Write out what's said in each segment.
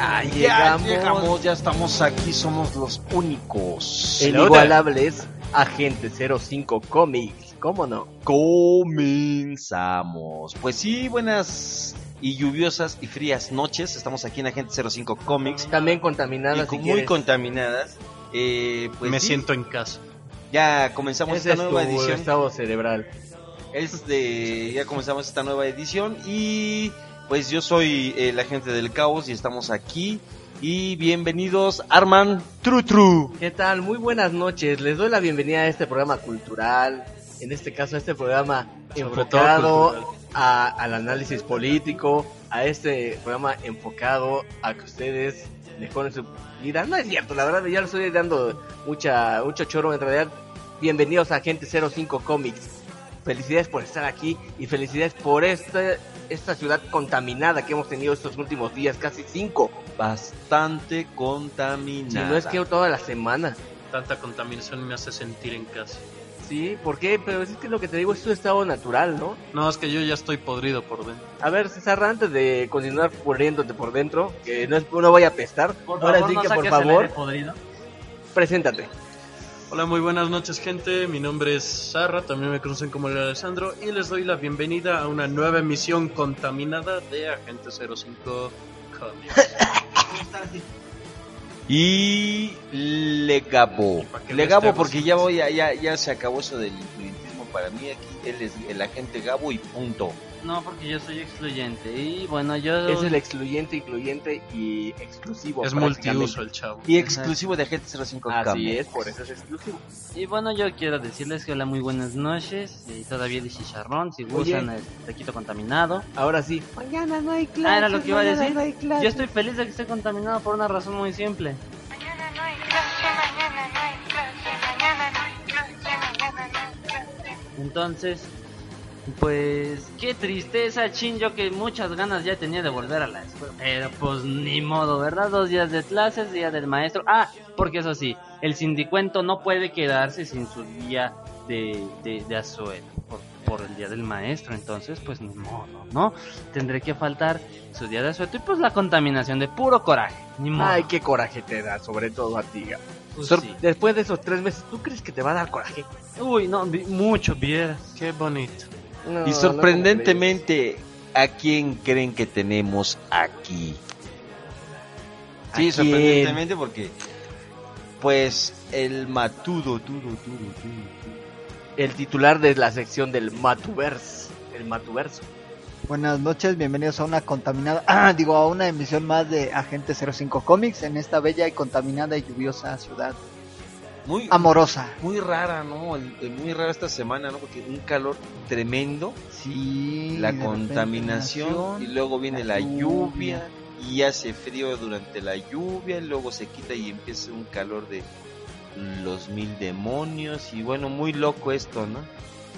Ya Ya llegamos. llegamos, ya estamos aquí, somos los únicos. El igualables Agente 05 Comics. ¿Cómo no? Comenzamos. Pues sí, buenas y lluviosas y frías noches. Estamos aquí en Agente 05 Comics. También contaminadas. y con- si muy quieres. contaminadas. Eh, pues Me sí, siento en casa. Ya comenzamos Ese esta es nueva tu edición. estado cerebral. Es de, ya comenzamos esta nueva edición y pues yo soy el agente del caos y estamos aquí. Y bienvenidos Arman Tru Tru. ¿Qué tal? Muy buenas noches. Les doy la bienvenida a este programa cultural. En este caso, a este programa Sobre enfocado a- al análisis político, a este programa enfocado a que ustedes mejoren su vida. No es cierto, la verdad, ya le estoy dando mucha, mucho choro. En realidad, bienvenidos a Agente 05 Comics. Felicidades por estar aquí y felicidades por esta, esta ciudad contaminada que hemos tenido estos últimos días, casi cinco. Bastante Si contaminada. no es que toda la semana. Tanta contaminación me hace sentir en casa. Sí, ¿por qué? Pero es que lo que te digo es tu estado natural, ¿no? No, es que yo ya estoy podrido por dentro. A ver, César, antes de continuar poniéndote por dentro, que no, es, no vaya a apestar, ahora sí que por favor, preséntate. Hola, muy buenas noches, gente. Mi nombre es Sarra, también me conocen como el Alessandro, y les doy la bienvenida a una nueva emisión contaminada de Agente 05 Comics. Y Legabo. para que Legabo les porque ya voy, a- ya, ya se acabó eso del influyentismo para mí. Aquí él es el agente Gabo y punto. No, porque yo soy excluyente. Y bueno, yo. Es el excluyente, incluyente y exclusivo. Es multiuso el chavo. Y exclusivo de agente 05 Así es, por eso es exclusivo. Y bueno, yo quiero decirles que hola, muy buenas noches. Y todavía de chicharrón, si gustan el taquito contaminado. Ahora sí. Mañana no hay clase. Ah, era lo que iba a decir. No. Yo estoy feliz de que esté contaminado por una razón muy simple. Mañana no hay clase, mañana no hay clase, mañana no hay clase, mañana no hay clase. Entonces, pues qué tristeza, chin, yo que muchas ganas ya tenía de volver a la escuela. Pero pues ni modo, ¿verdad? Dos días de clases, día del maestro. Ah, porque eso sí, el sindicuento no puede quedarse sin su día de, de, de asueto por, por el día del maestro. Entonces, pues ni modo, ¿no? Tendré que faltar su día de asueto y pues la contaminación de puro coraje. Ni modo. Ay, qué coraje te da, sobre todo a ti. Pues sí. Después de esos tres meses, ¿tú crees que te va a dar coraje? Uy, no, mucho, vieras. Qué bonito. No, Y no sorprendentemente, ¿a quién creen que tenemos aquí? ¿A Sí, sorprendentemente porque, pues, el matudo, tudo, tudo, tudo, tudo. El titular de la sección del Matuverse. El Matuverso. Buenas noches, bienvenidos a una contaminada, ah, digo, a una emisión más de Agente 05 Comics en esta bella y contaminada y lluviosa ciudad Muy, amorosa. muy rara, ¿no? Muy rara esta semana, ¿no? Porque un calor tremendo, Sí. la contaminación y luego viene la la, lluvia. lluvia y hace frío durante la lluvia y luego se quita y empieza un calor de los mil demonios y bueno, muy loco esto, ¿no?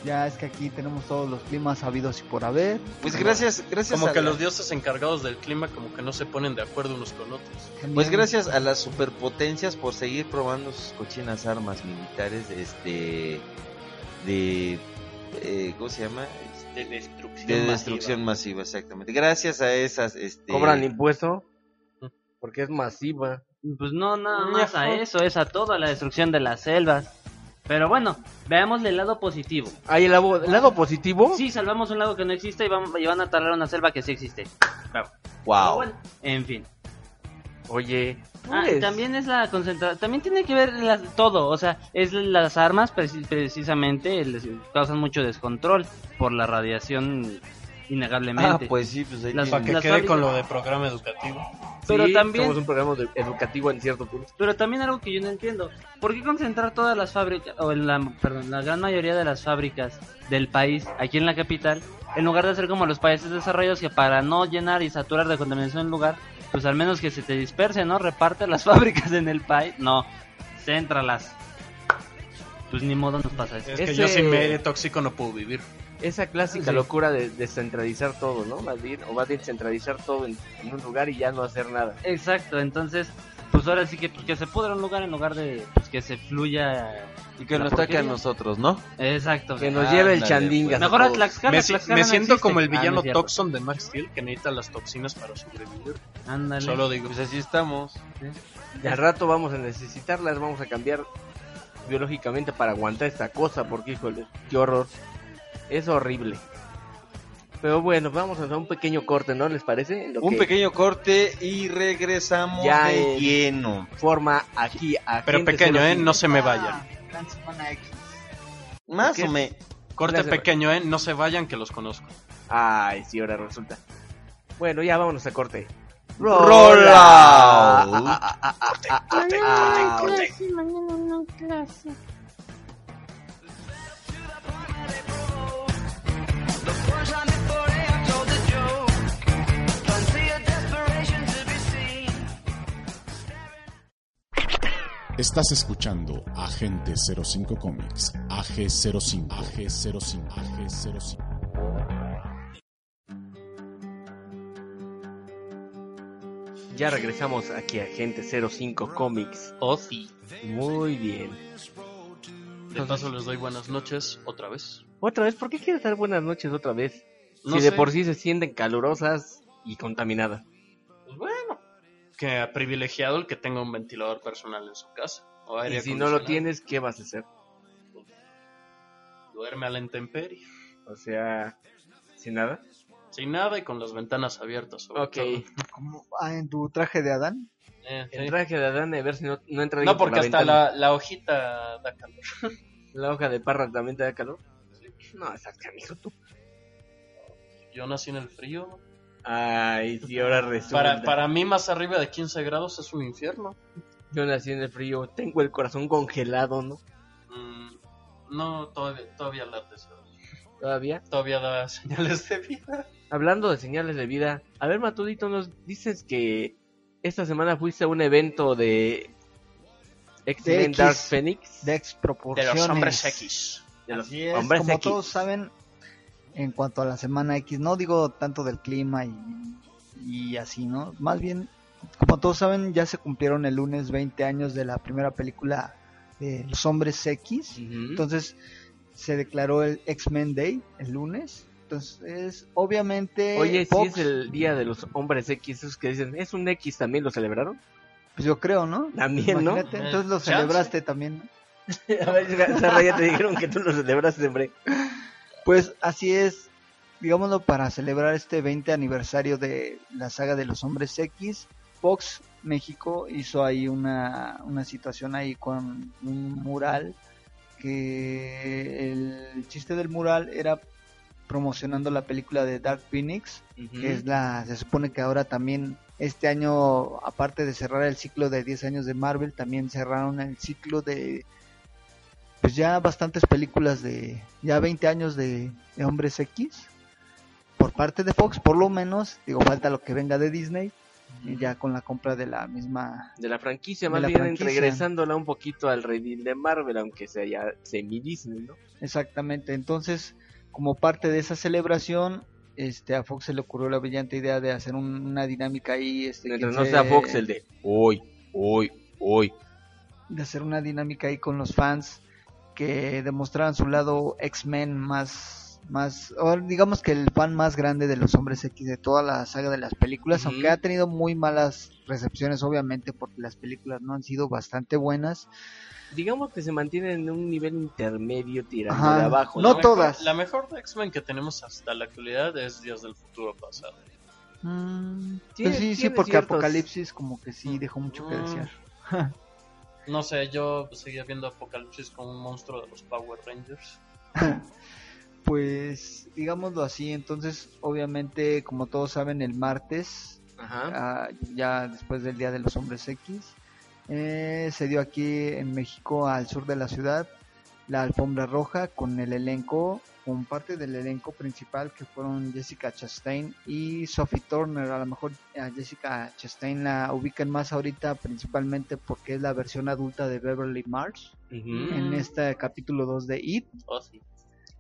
Ya es que aquí tenemos todos los climas habidos y por haber. Pues gracias, gracias Como a que la- los dioses encargados del clima como que no se ponen de acuerdo unos con otros. Pues gracias a las superpotencias por seguir probando sus cochinas armas militares, este, de, eh, ¿cómo se llama? De destrucción. De masiva. destrucción masiva, exactamente. Gracias a esas, este, Cobran impuesto porque es masiva. Pues no, nada más a eso, es a toda la destrucción de las selvas. Pero bueno, veamos el lado positivo. Hay el lado, el lado positivo. Sí, salvamos un lago que no existe y van, y van a talar una selva que sí existe. Wow. bueno, en fin. Oye, Ah, pues, también es la concentración, también tiene que ver las- todo, o sea, es las armas preci- precisamente les causan mucho descontrol por la radiación Ah, innegablemente. pues sí, pues ahí Las- Para que Las quede con lo de programa educativo. pero sí, también- somos un programa de- educativo en cierto punto. Pero también algo que yo no entiendo, ¿por qué concentrar todas las fábricas, o en la, perdón, la gran mayoría de las fábricas del país aquí en la capital, en lugar de hacer como los países desarrollados que para no llenar y saturar de contaminación el lugar, pues al menos que se te disperse, ¿no? Reparte las fábricas en el país, no, céntralas. Pues ni modo nos pasa eso. Es que Ese- yo sin medio tóxico no puedo vivir. Esa clásica Sí. locura de descentralizar todo, ¿no? Más bien, o más bien centralizar todo en, en un lugar y ya no hacer nada. Exacto, entonces, pues ahora sí que, pues, que se pudra un lugar en lugar de pues, que se fluya. Y que nos toque a nosotros, ¿no? Exacto. Que o sea, nos lleve el ándale, chandingas. pues. Mejor a. Tlaxcala, Me, Tlaxcala me no siento existe. como el Ah, no villano cierto. Toxon de Max Steel que necesita las toxinas para sobrevivir. Ándale. Solo digo. Pues así estamos. Y al rato vamos a necesitarlas, vamos a cambiar biológicamente para aguantar esta cosa, porque híjole, qué horror. Es horrible. Pero bueno, vamos a hacer un pequeño corte, ¿no? ¿Les parece? Lo Un que pequeño corte y regresamos Ya de en- lleno. forma aquí a Pero Gente pequeño, ¿eh? 05. No se me vayan. Más o menos. Corte pequeño, ¿eh? No se vayan que los conozco. Ay, sí, ahora resulta. Bueno, ya vámonos a corte. Ah, ah, ah, ah, ah, ah, ah, Mañana ah, no clase, Estás escuchando Agente 05 Comics, AG05, AG05, AG05. Ya regresamos aquí a Gente 05 Comics. Oh, sí. Muy bien. De paso les doy buenas noches otra vez. Otra vez, ¿por qué quieres dar buenas noches otra vez? No si de por sí se sienten calurosas y contaminadas. Que privilegiado el que tenga un ventilador personal en su casa. O aire Y si no lo tienes, ¿qué vas a hacer? Duerme a la intemperie. O sea, sin nada. Sin nada y con las ventanas abiertas. sobre Ok. todo. Como, ah, en tu traje de Adán. Eh, sí. El traje de Adán, a ver si no, no entra No, alguien por porque hasta la, la hojita da calor. La hoja de parra también te da calor. No, estás canijo tú. Yo nací en el frío. Ay, sí, ahora resulta. Para, para mí, más arriba de 15 grados es un infierno. Yo nací en el frío, tengo el corazón congelado, ¿no? Mm, no, todavía, todavía eso. Todavía. Todavía da señales de vida. Hablando de señales de vida, a ver, Matudito, nos dices que esta semana fuiste a un evento de X-Men. Dark Phoenix. De los hombres X. De los Así es, hombres como X. todos saben, en cuanto a la semana X, no digo tanto del clima y, y así, ¿no? Más bien, como todos saben, ya se cumplieron el lunes 20 años de la primera película de Los Hombres X. Entonces, se declaró el X-Men Day el lunes. Entonces, obviamente, Oye, si es el día de los hombres X, esos que dicen, ¿es un X también lo celebraron? pues yo creo, ¿no? También, ¿no? Entonces lo Chance. celebraste también, ¿no? a ver, ya te dijeron que tú lo celebraste, hombre. Pues así es, digámoslo, para celebrar este 20 aniversario de la saga de los hombres X, Fox México hizo ahí una, una situación ahí con un mural que el chiste del mural era promocionando la película de Dark Phoenix, que es la, se supone que ahora también este año, aparte de cerrar el ciclo de 10 años de Marvel, también cerraron el ciclo de, pues ya bastantes películas de, ya 20 años de, de Hombres X, por parte de Fox, por lo menos, digo, falta lo que venga de Disney, y ya con la compra de la misma de la franquicia, más la bien franquicia. regresándola un poquito al redil de Marvel, aunque sea ya semi Disney, ¿no? Exactamente, entonces como parte de esa celebración, este a Fox se le ocurrió la brillante idea de hacer un- una dinámica ahí, este, Mientras no se- sea Fox el de hoy, hoy, hoy. de hacer una dinámica ahí con los fans que demostraran su lado X-Men más más o digamos que el fan más grande de los hombres X de toda la saga de las películas, aunque ha tenido muy malas recepciones obviamente porque las películas no han sido bastante buenas. Digamos que se mantiene en un nivel intermedio tirando Ajá. de abajo. No La mejor- todas. La mejor de X-Men que tenemos hasta la actualidad es Días del Futuro Pasado. Mm, Tiene- pues sí, sí, porque ciertos- Apocalipsis como que sí dejó mucho que Mm. desear. No sé, yo seguía viendo Apocalipsis como un monstruo de los Power Rangers. Pues digámoslo así, entonces obviamente como todos saben el martes, Ajá. ah, ya después del Día de los Hombres X, eh, se dio aquí en México al sur de la ciudad la alfombra roja con el elenco, con parte del elenco principal que fueron Jessica Chastain y Sophie Turner. A lo mejor a Jessica Chastain la ubican más ahorita principalmente porque es la versión adulta de Beverly Marsh en este capítulo 2 de It. Oh, sí.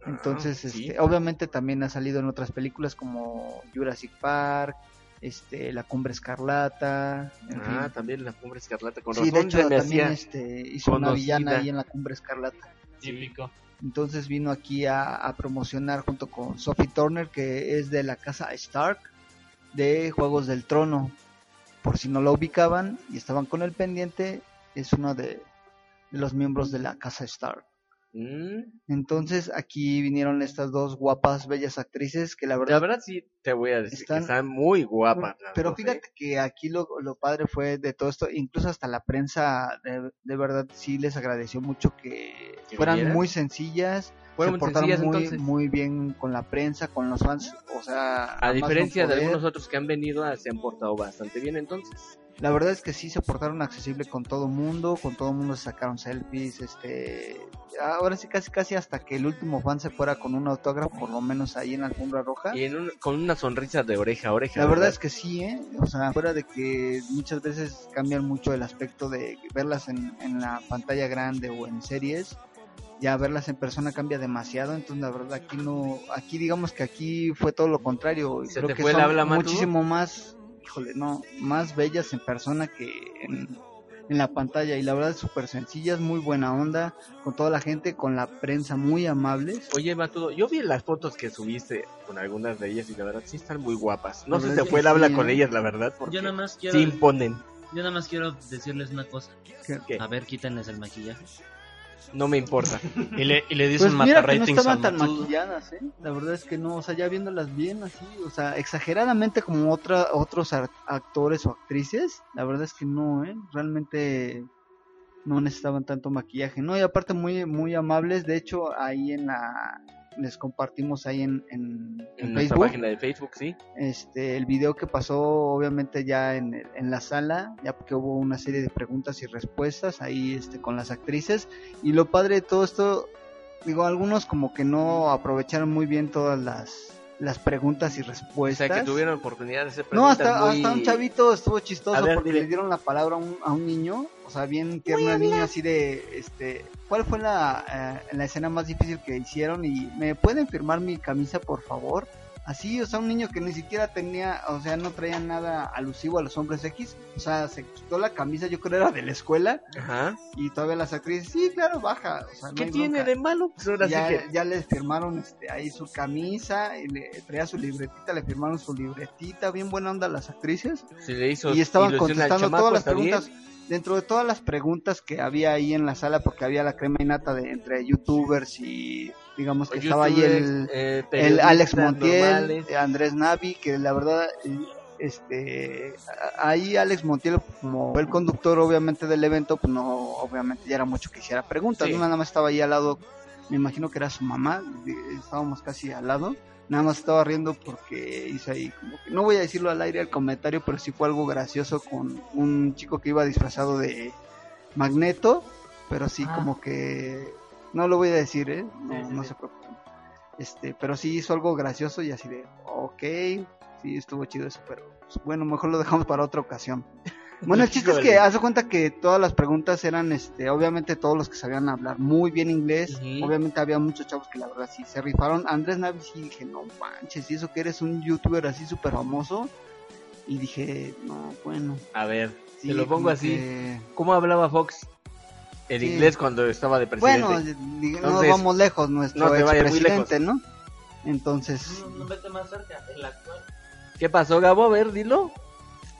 Entonces, Ah, sí. este, obviamente también ha salido en otras películas como Jurassic Park, este, La Cumbre Escarlata, en Ah, fin. también la cumbre escarlata. Con Sí, de hecho también este, hizo una villana ahí en La Cumbre Escarlata. Típico. Entonces vino aquí a, a promocionar junto con Sophie Turner, que es de la casa Stark de Juegos del Trono. Por si no lo ubicaban y estaban con el pendiente, es uno de, de los miembros de la casa Stark. Mm, Entonces aquí vinieron estas dos guapas, bellas actrices que la verdad La verdad sí te voy a decir Están- que están muy guapas. Pero dos, ¿eh? fíjate que aquí lo, lo padre fue de todo esto, incluso hasta la prensa de, de verdad sí les agradeció mucho que ¿Que fueran muy sencillas, Fueron se muy portaron sencillas, muy, entonces. muy bien con la prensa, con los fans, o sea, A no diferencia de algunos otros que han venido, se han portado bastante bien entonces. La verdad es que sí se portaron accesible con todo mundo, con todo mundo se sacaron selfies, este, ahora sí casi casi hasta que el último fan se fuera con un autógrafo, por lo menos ahí en la alfombra roja. Y en un- con una sonrisa de oreja a oreja. La verdad es que sí, ¿eh? O sea, fuera de que muchas veces cambian mucho el aspecto de verlas en, en la pantalla grande o en series, ya verlas en persona cambia demasiado, entonces la verdad aquí no, aquí digamos que aquí fue todo lo contrario, y ¿Se creo te que fue el son habla, Matu? muchísimo más, híjole, no, más bellas en persona que en, en la pantalla, y la verdad súper sencillas, muy buena onda, con toda la gente, con la prensa muy amables. Oye, Matudo, yo vi las fotos que subiste con algunas de ellas y la verdad sí están muy guapas. No La sé si es fue el habla sí, con ¿eh? ellas, la verdad, porque Yo nada más quiero, sí imponen. yo nada más quiero decirles una cosa. A ver, quítenles el maquillaje. No me importa. Y le, y le dicen Pues mira que no estaban a tan maquilladas, ¿eh? La verdad es que no, o sea, ya viéndolas bien así, o sea, exageradamente como otra, otros actores o actrices, la verdad es que no, ¿eh? Realmente no necesitaban tanto maquillaje, ¿no? Y aparte muy, muy amables, de hecho ahí en la, les compartimos ahí en, en, en En nuestra Facebook, página de Facebook, sí. este, el video que pasó obviamente ya en, en la sala, ya porque hubo una serie de preguntas y respuestas ahí este, con las actrices. Y lo padre de todo esto, digo, algunos como que no aprovecharon muy bien todas las, las preguntas y O respuestas. sea, que tuvieron oportunidad de hacer No, preguntas hasta, muy... hasta un chavito estuvo chistoso ver, porque dile. le dieron la palabra a un, a un niño, o sea, bien tierno el niño así de, este, ¿cuál fue la, eh, la escena más difícil que hicieron? Y ¿me pueden firmar mi camisa, por favor? Así, o sea, un niño que ni siquiera tenía, o sea, no traía nada alusivo a los hombres X, o sea, se quitó la camisa, yo creo era de la escuela, Ajá. y todavía las actrices, sí, claro, baja, o sea, no ¿Qué tiene bronca". de malo? Pues ahora ya, sí que... ya le firmaron este, ahí su camisa, y le traía su libretita, le firmaron su libretita, bien buena onda las actrices Se le hizo y estaban contestando chamaco, todas las ¿está bien? Dentro de todas las preguntas que había ahí en la sala, porque había la crema innata de entre youtubers y digamos que estaba ahí el, eh, el Alex Montiel, normales. eh, Andrés Navi, que la verdad, eh, este, ahí Alex Montiel, como el conductor obviamente del evento, pues no, obviamente ya era mucho que hiciera preguntas, Sí. ¿no? nada más estaba ahí al lado me imagino que era su mamá, estábamos casi al lado, nada más estaba riendo porque hice ahí como que, no voy a decirlo al aire el comentario, pero sí fue algo gracioso con un chico que iba disfrazado de Magneto, pero sí Ah. como que, no lo voy a decir, ¿eh? No, Sí, sí, no sí. se preocupen. Este, pero sí hizo algo gracioso y así de, ok, sí estuvo chido eso, pero pues, bueno, mejor lo dejamos para otra ocasión. Bueno, el chiste es que Híjole. haz de cuenta que todas las preguntas eran, este, obviamente todos los que sabían hablar muy bien inglés, Ujú. obviamente había muchos chavos que la verdad sí se rifaron. Andrés Navi sí dije, no manches, y eso que eres un youtuber así súper famoso. Y dije, no, bueno. A ver, sí, te lo pongo como así. que- ¿Cómo hablaba Fox? En Sí. inglés cuando estaba de presidente. Bueno, no Entonces, vamos lejos, nuestro no expresidente, ¿no? Entonces, No, no vete más cerca, el actual. ¿Qué pasó, Gabo? A ver, dilo.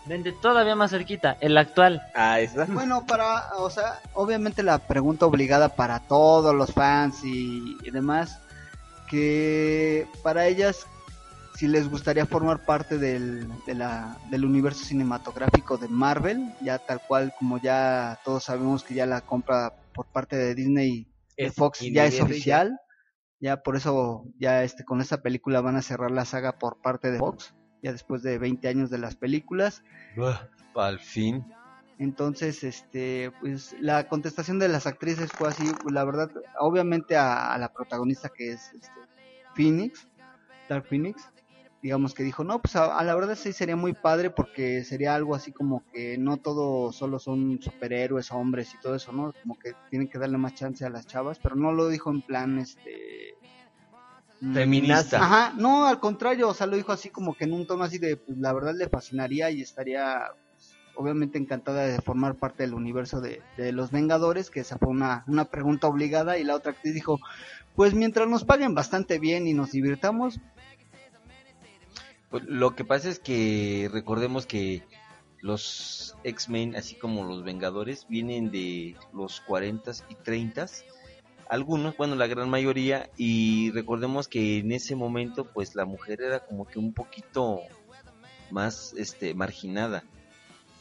Vente todavía más cerquita, el actual. Ah, está. Bueno, para, o sea, obviamente la pregunta obligada para todos los fans y, y demás, que para ellas, si les gustaría formar parte del, de la, del universo cinematográfico de Marvel, ya tal cual como ya todos sabemos que ya la compra por parte de Disney de Fox ya es oficial, ya por eso ya este con esta película van a cerrar la saga por parte de Fox, ya después de 20 años de las películas. Al fin. Entonces, este, pues la contestación de las actrices fue así, pues, la verdad, obviamente a, a la protagonista que es este, Phoenix, Dark Phoenix, digamos que dijo, no, pues a, a la verdad sí sería muy padre porque sería algo así como que no todo solo son superhéroes, hombres y todo eso, ¿no? Como que tienen que darle más chance a las chavas, pero no lo dijo en plan, este... mm, Feminista. Ajá, no, al contrario, o sea, lo dijo así como que en un tono así de, pues la verdad le fascinaría y estaría pues, obviamente encantada de formar parte del universo de, de los Vengadores, que esa fue una, una pregunta obligada y la otra actriz dijo, pues mientras nos paguen bastante bien y nos divirtamos, Pues, lo que pasa es que recordemos que los X-Men, así como los Vengadores, vienen de los 40 y 30 algunos, bueno, la gran mayoría, y recordemos que en ese momento, pues la mujer era como que un poquito más este marginada.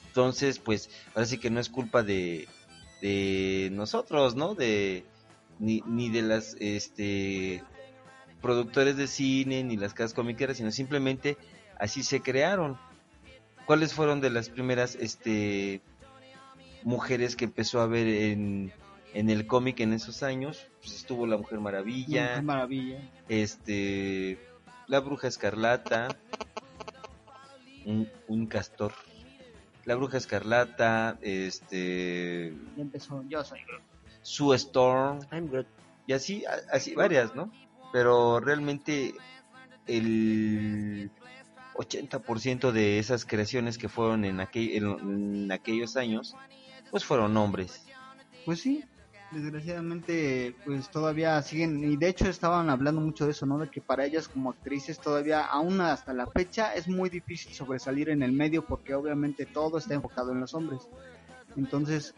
Entonces, pues, ahora sí que no es culpa de, de nosotros, ¿no? De ni, ni de las este productores de cine ni las casas comiqueras, sino simplemente así se crearon. ¿Cuáles fueron de las primeras este mujeres que empezó a ver en, en el cómic en esos años? Pues estuvo la Mujer Maravilla, este la Bruja Escarlata, un, un castor. La Bruja Escarlata, este Ya empezó, yo soy Sue Storm, I'm y así, así varias, ¿no? Pero realmente el 80% de esas creaciones que fueron en, aquel, en, en aquellos años, pues fueron hombres. Pues sí, desgraciadamente pues todavía siguen y de hecho estaban hablando mucho de eso, ¿no? De que para ellas como actrices todavía aún hasta la fecha es muy difícil sobresalir en el medio porque obviamente todo está enfocado en los hombres. Entonces,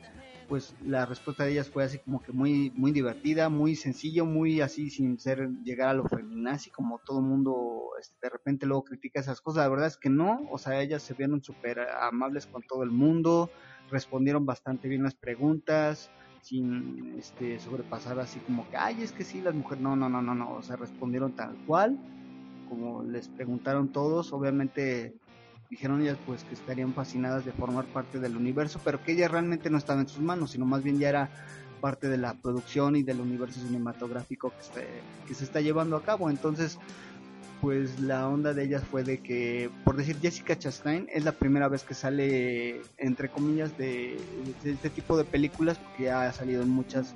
pues la respuesta de ellas fue así como que muy muy divertida, muy sencillo, muy así sin ser llegar a lo feminazi como todo mundo este, de repente luego critica esas cosas. La verdad es que no, o sea, ellas se vieron súper amables con todo el mundo, respondieron bastante bien las preguntas sin este sobrepasar así como que ay es que sí las mujeres no no no no no o sea respondieron tal cual como les preguntaron todos obviamente dijeron ellas pues que estarían fascinadas de formar parte del universo pero que ella realmente no estaba en sus manos sino más bien ya era parte de la producción y del universo cinematográfico que se, que se está llevando a cabo. Entonces pues la onda de ellas fue de que, por decir, Jessica Chastain es la primera vez que sale, entre comillas, de, este tipo de películas, porque ya ha salido en muchas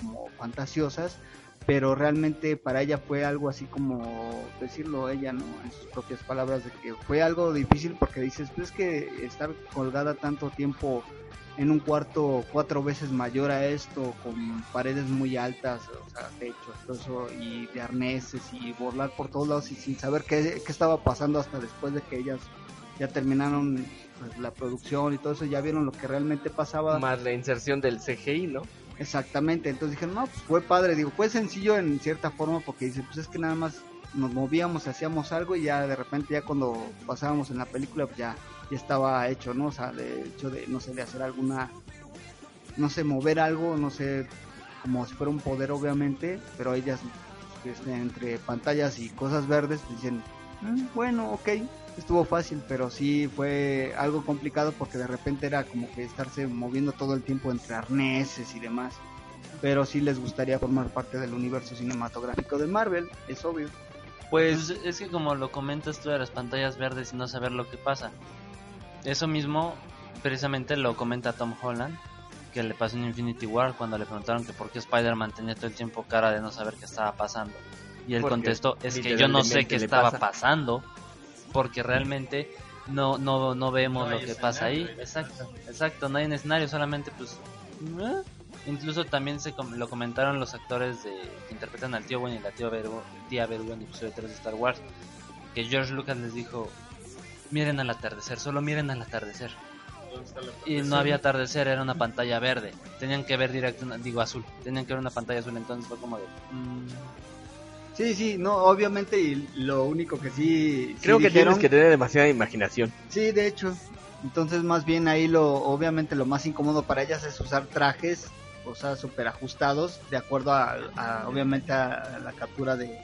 como fantasiosas, pero realmente para ella fue algo así como decirlo ella, ¿no? En sus propias palabras, de que fue algo difícil porque dices, pues es que estar colgada tanto tiempo en un cuarto cuatro veces mayor a esto, con paredes muy altas, o sea, techos, todo eso, y de arneses, y volar por todos lados y sin saber qué, qué estaba pasando hasta después de que ellas ya terminaron pues, la producción y todo eso, ya vieron lo que realmente pasaba. Más la inserción del CGI, ¿no? Exactamente, entonces dijeron, no, pues fue padre, digo, fue sencillo en cierta forma porque dice, pues es que nada más nos movíamos, hacíamos algo y ya de repente ya cuando pasábamos en la película pues ya, ya estaba hecho, ¿no? O sea, de hecho de, no sé, de hacer alguna, no sé, mover algo, no sé, como si fuera un poder obviamente, pero ellas entre pantallas y cosas verdes pues, dicen, "Mm, bueno, ok, estuvo fácil, pero sí fue algo complicado porque de repente era como que estarse moviendo todo el tiempo entre arneses y demás. Pero sí les gustaría formar parte del universo cinematográfico de Marvel, es obvio. Pues es que como lo comentas tú de las pantallas verdes y no saber lo que pasa. Eso mismo precisamente lo comenta Tom Holland, que le pasó en Infinity War cuando le preguntaron que por qué Spider-Man tenía todo el tiempo cara de no saber qué estaba pasando. Y él Porque contestó, es que yo no sé qué estaba pasa". pasando, porque realmente no no no vemos No lo que pasa ahí. Exacto, exacto, no hay un escenario, solamente pues... ¿eh? Incluso también se com- lo comentaron los actores de, que interpretan al tío Ben y la tía Beru, tía Beru en episodio 3 de Star Wars, que George Lucas les dijo, miren al atardecer, solo miren al atardecer. Y no había atardecer, era una pantalla verde. Tenían que ver directo, una- digo azul, tenían que ver una pantalla azul, entonces fue como de... mm, Sí, sí, no, obviamente y lo único que sí... sí Creo que dijeron- tienes que tener demasiada imaginación. Sí, de hecho. Entonces, más bien ahí lo, obviamente lo más incómodo para ellas es usar trajes, o sea, súper ajustados, de acuerdo a, a, obviamente a la captura de,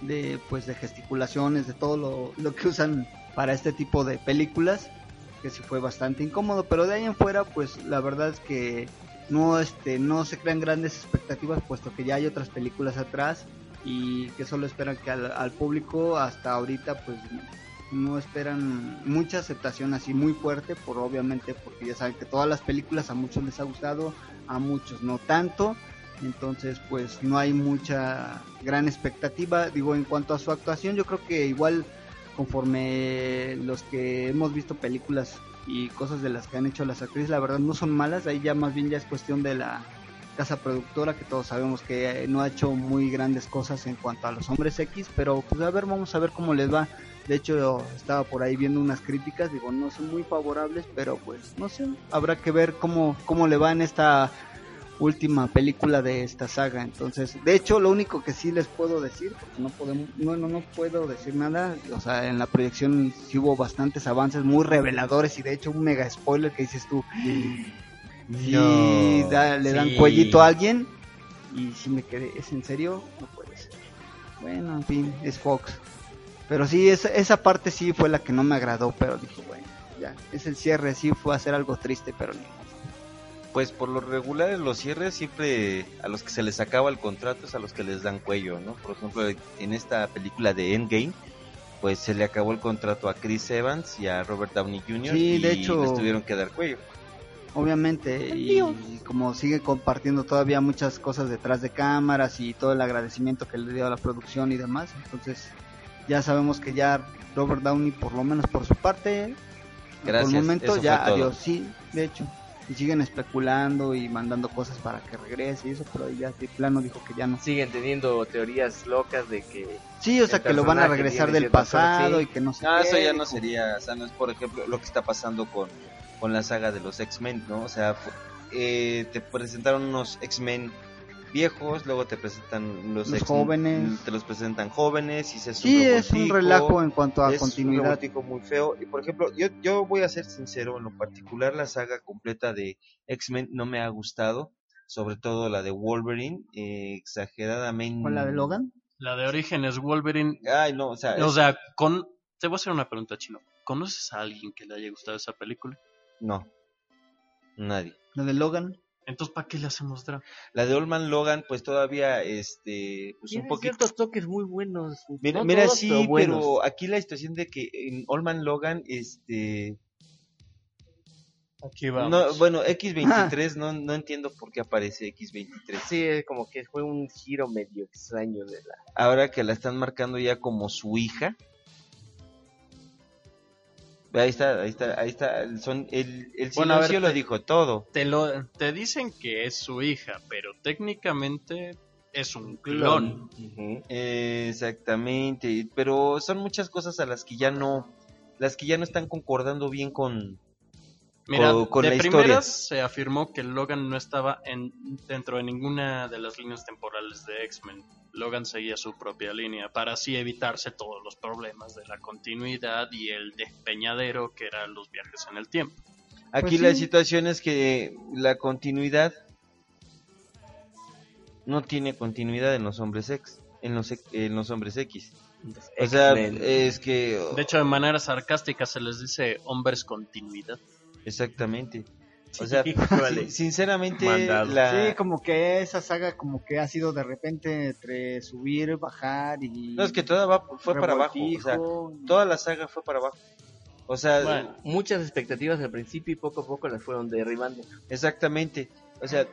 de, pues, de gesticulaciones, de todo lo, lo que usan para este tipo de películas, que sí fue bastante incómodo, pero de ahí en fuera, pues, la verdad es que no, este, no se crean grandes expectativas, puesto que ya hay otras películas atrás y que solo esperan que al, al público hasta ahorita, pues, no esperan mucha aceptación así muy fuerte, por obviamente porque ya saben que todas las películas a muchos les ha gustado, a muchos no tanto, entonces pues no hay mucha gran expectativa, digo en cuanto a su actuación yo creo que igual conforme los que hemos visto películas y cosas de las que han hecho las actrices, la verdad no son malas, ahí ya más bien ya es cuestión de la casa productora que todos sabemos que eh, no ha hecho muy grandes cosas en cuanto a los hombres X, pero pues a ver, vamos a ver cómo les va. De hecho, estaba por ahí viendo unas críticas, digo, no son muy favorables, pero pues no sé, habrá que ver cómo, cómo le va en esta última película de esta saga. Entonces, de hecho, lo único que sí les puedo decir, porque no podemos, no, no, no puedo decir nada, o sea, en la proyección sí hubo bastantes avances muy reveladores y de hecho un mega spoiler que dices tú, sí, da- le dan Sí. cuellito a alguien y si me quedé, ¿es en serio? No puede ser. Bueno, en fin, es Fox. Pero sí, esa, esa parte sí fue la que no me agradó, pero dije, bueno, ya, es el cierre, sí fue a ser algo triste, pero modo. Pues por lo regular en los cierres siempre a los que se les acaba el contrato es a los que les dan cuello, ¿no? Por ejemplo, en esta película de Endgame, pues se le acabó el contrato a Chris Evans y a Robert Downey Jr. Sí, y de hecho- les tuvieron que dar cuello. Obviamente, y, como sigue compartiendo todavía muchas cosas detrás de cámaras y todo el agradecimiento que le dio a la producción y demás, entonces ya sabemos que ya Robert Downey, por lo menos por su parte, por Gracias, el momento ya adiós, sí, de hecho. Y siguen especulando y mandando cosas para que regrese y eso, pero ya de plano dijo que ya no. Siguen teniendo teorías locas de que Sí, o sea, que lo van a regresar del pasado sí. y que no sé No, qué, eso ya no sería, o sea, no es por ejemplo lo que está pasando con, con la saga de los X-Men, ¿no? O sea, eh, te presentaron unos X-Men viejos, luego te presentan los, Los X-Men- jóvenes. te los presentan jóvenes y se Sí, es un relajo en cuanto a es un continuidad. revoltijo muy feo. Y por ejemplo, yo, yo voy a ser sincero, en lo particular la saga completa de X-Men no me ha gustado, sobre todo la de Wolverine, eh, exageradamente. ¿Con la de Logan? La de Orígenes Wolverine. Ay, no, o sea, O es- sea, con... te voy a hacer una pregunta, Chino. ¿Conoces a alguien que le haya gustado esa película? no, nadie. La de Logan. Entonces, ¿para qué le hacemos drama? La de Olman Logan, pues todavía, este, pues un tiene poquito. ciertos toques muy buenos. Mira, No mira, todos, sí, pero pero, aquí la situación de que en Olman Logan, este, Aquí no, bueno, X23, no, no entiendo por qué aparece X23. Sí, es como que fue un giro medio extraño de la... Ahora que la están marcando ya como su hija. Ahí está, ahí está, ahí está. el Son, el, el Bueno, a ver, silencio lo te- dijo todo. Te, lo, te dicen que es su hija, pero técnicamente es un clon. Exactamente, pero son muchas cosas a las que ya no, las que ya no están concordando bien con, Mira, con- con de la historia. primeras se afirmó que Logan no estaba en, dentro de ninguna de las líneas temporales de X-Men. Logan seguía su propia línea para así evitarse todos los problemas de la continuidad y el despeñadero que eran los viajes en el tiempo. Aquí Pues la sí. situación es que la continuidad no tiene continuidad en los hombres X, en los, en los hombres X. O sea, es que De hecho, de manera sarcástica se les dice hombres continuidad. Exactamente. O sea, sin- sinceramente la Sí, como que esa saga como que ha sido de repente entre subir, bajar y... No, es que toda va- fue para abajo, o sea, revoltijo. toda la saga fue para abajo. O sea, Bueno. Muchas expectativas al principio y poco a poco las fueron derribando. exactamente. O sea,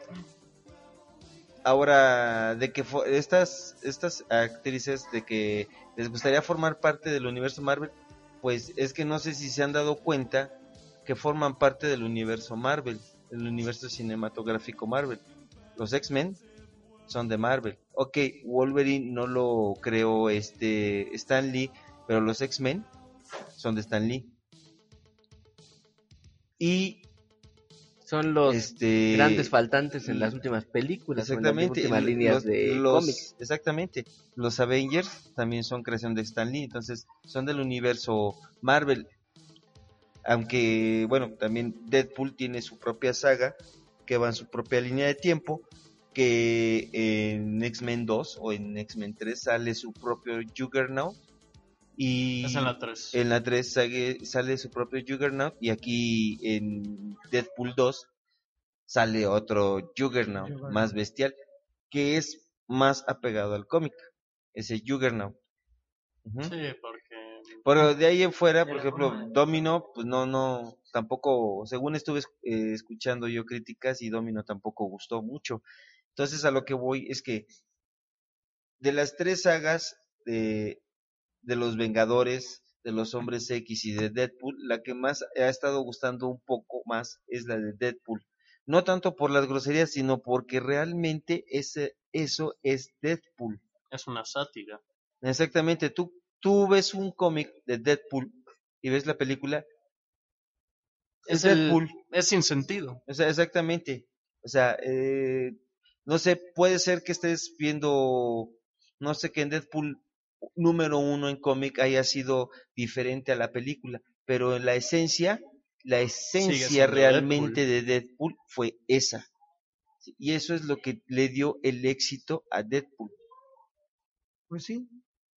ahora de que estas estas actrices de que les gustaría formar parte del universo Marvel, pues es que no sé si se han dado cuenta que forman parte del universo Marvel, el universo cinematográfico Marvel. Los X-Men son de Marvel. Ok, Wolverine no lo creó este Stan Lee, pero los X-Men son de Stan Lee. Y Son los este grandes faltantes en las últimas películas, en las últimas líneas los- de los- cómics. Exactamente. Los Avengers también son creación de Stan Lee, entonces son del universo Marvel. Aunque, bueno, también Deadpool tiene su propia saga que va en su propia línea de tiempo. Que en X-Men 2 o en X-Men 3 sale su propio Juggernaut. Y Es en la 3. en la 3 sale, sale su propio Juggernaut. Y aquí en Deadpool 2 sale otro Juggernaut, Juggernaut. más bestial, que es más apegado al cómic, ese Juggernaut. Ujú. Sí, porque Pero de ahí en fuera, por ejemplo, Domino, pues no, no, tampoco, según estuve es- eh, escuchando yo críticas y Domino tampoco gustó mucho. Entonces a lo que voy es que de las tres sagas de, de los Vengadores, de los Hombres X y de Deadpool, la que más ha estado gustando un poco más es la de Deadpool. No tanto por las groserías, sino porque realmente ese, eso es Deadpool. es una sátira. Exactamente, tú, tú ves un cómic de Deadpool y ves la película, es, Es, el- Deadpool, es sin sentido. o sea, exactamente, o sea, eh, no sé, puede ser que estés viendo, no sé, que en Deadpool número uno en cómic haya sido diferente a la película, pero en la esencia, la esencia realmente de Deadpool fue esa. Y eso es lo que le dio el éxito a Deadpool. Pues sí,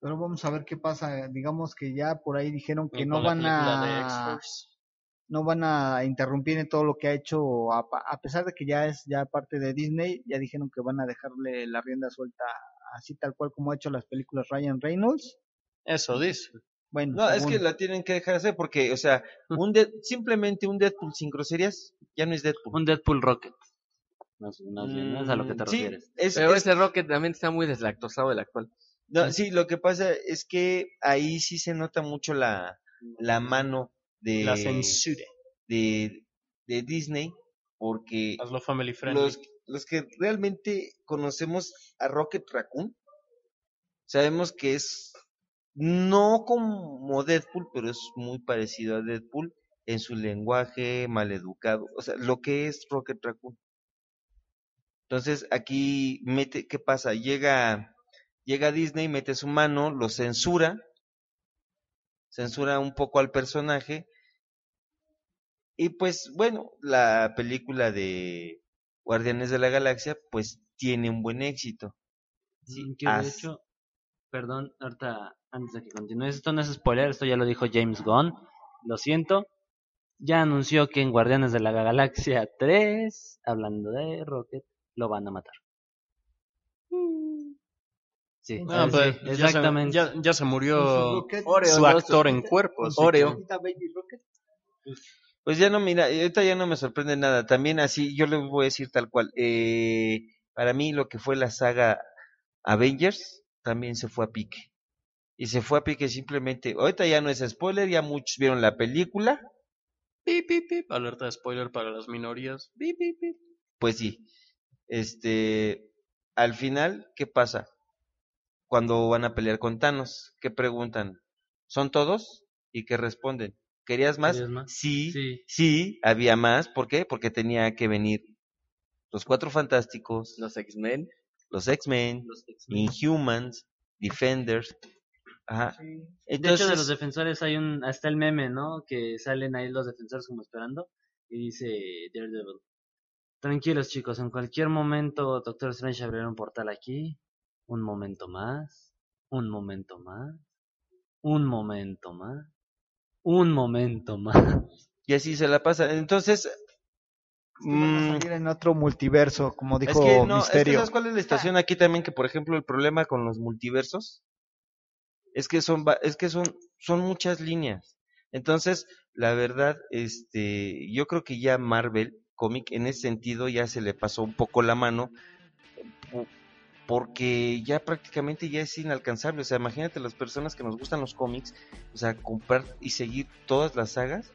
pero vamos a ver qué pasa. Digamos que ya por ahí dijeron que no van de a no van a interrumpir en todo lo que ha hecho a, pesar de que ya es ya parte de Disney, ya dijeron que van a dejarle la rienda suelta así tal cual como ha hecho las películas Ryan Reynolds. Eso dice. Bueno, No, es que la tienen que dejar hacer porque, o sea, un Dead- simplemente un Deadpool sin groserías ya no es Deadpool. Un Deadpool Rocket. Más bien, ¿no? es a lo que te Mm, sí, refieres. es- Pero es- ese Rocket también está muy deslactosado del actual. No, sí, lo que pasa es que ahí sí se nota mucho la, la mano de, La censura. de, de Disney porque Hazlo family friendly. los, los que realmente conocemos a Rocket Raccoon sabemos que es no como Deadpool, pero es muy parecido a Deadpool en su lenguaje maleducado, o sea, lo que es Rocket Raccoon. Entonces aquí mete, ¿qué pasa? Llega, llega Disney, mete su mano, lo censura, censura un poco al personaje y pues bueno, la película de Guardianes de la Galaxia pues tiene un buen éxito. Sí, Mm, que de hecho, perdón, ahorita, antes de que continúes, esto no es spoiler, esto ya lo dijo James Gunn, lo siento. Ya anunció que en Guardianes de la Galaxia 3, hablando de Rocket, lo van a matar. Sí, sí, pues, ya se- exactamente. Ya, ya se murió. Oreo, su actor en cuerpo. Oreo. Rocket. Pues ya no, mira, ahorita ya no me sorprende nada. También así, yo le voy a decir tal cual. Eh, para mí lo que fue la saga Avengers también se fue a pique. Y se fue a pique simplemente. Ahorita ya no es spoiler, ya muchos vieron la película. Pip, pip, pip. Alerta de spoiler para las minorías. Pip, pip, pip. Pues sí. Este, al final, ¿qué pasa? Cuando van a pelear con Thanos, ¿qué preguntan? ¿Son todos? ¿Y qué responden? ¿Querías más? ¿Querías más? Sí, Sí. sí, había más. ¿Por qué? Porque tenía que venir los Cuatro Fantásticos, Los X-Men. los X-Men, Los X-Men. Inhumans, Defenders. Ajá. De hecho, Entonces, de los defensores hay un, hasta el meme, ¿no? Que salen ahí los defensores como esperando y dice Daredevil. Tranquilos chicos, en cualquier momento Doctor Strange abrirá un portal aquí. Un momento más. Un momento más. Un momento más. Un momento más. Y así se la pasa. Entonces, mm, en otro multiverso, como dijo es que no, es que Misterio. ¿sabes cuál es la estación aquí también? Que por ejemplo el problema con los multiversos es que son, es que son, son muchas líneas. Entonces, la verdad, este, yo creo que ya Marvel Comic en ese sentido ya se le pasó un poco la mano porque ya prácticamente ya es inalcanzable. O sea, imagínate las personas que nos gustan los cómics, o sea, comprar y seguir todas las sagas.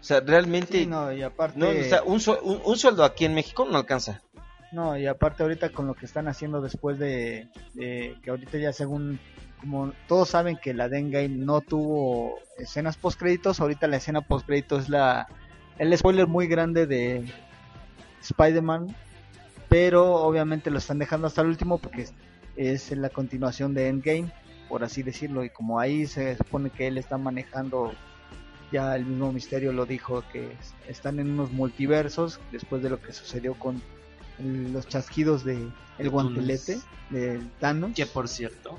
O sea, realmente, Sí, no, y aparte, no, o sea, un, un- un sueldo aquí en México no alcanza. no, y aparte ahorita con lo que están haciendo después de, de que ahorita ya según como todos saben que la Game no tuvo escenas post créditos, ahorita la escena post créditos es la el spoiler muy grande de Spider-Man, pero obviamente lo están dejando hasta el último porque es, es la continuación de Endgame, por así decirlo, y como ahí se supone que él está manejando ya el mismo misterio lo dijo que es- están en unos multiversos después de lo que sucedió con los chasquidos de el guantelete de Thanos. Que por cierto,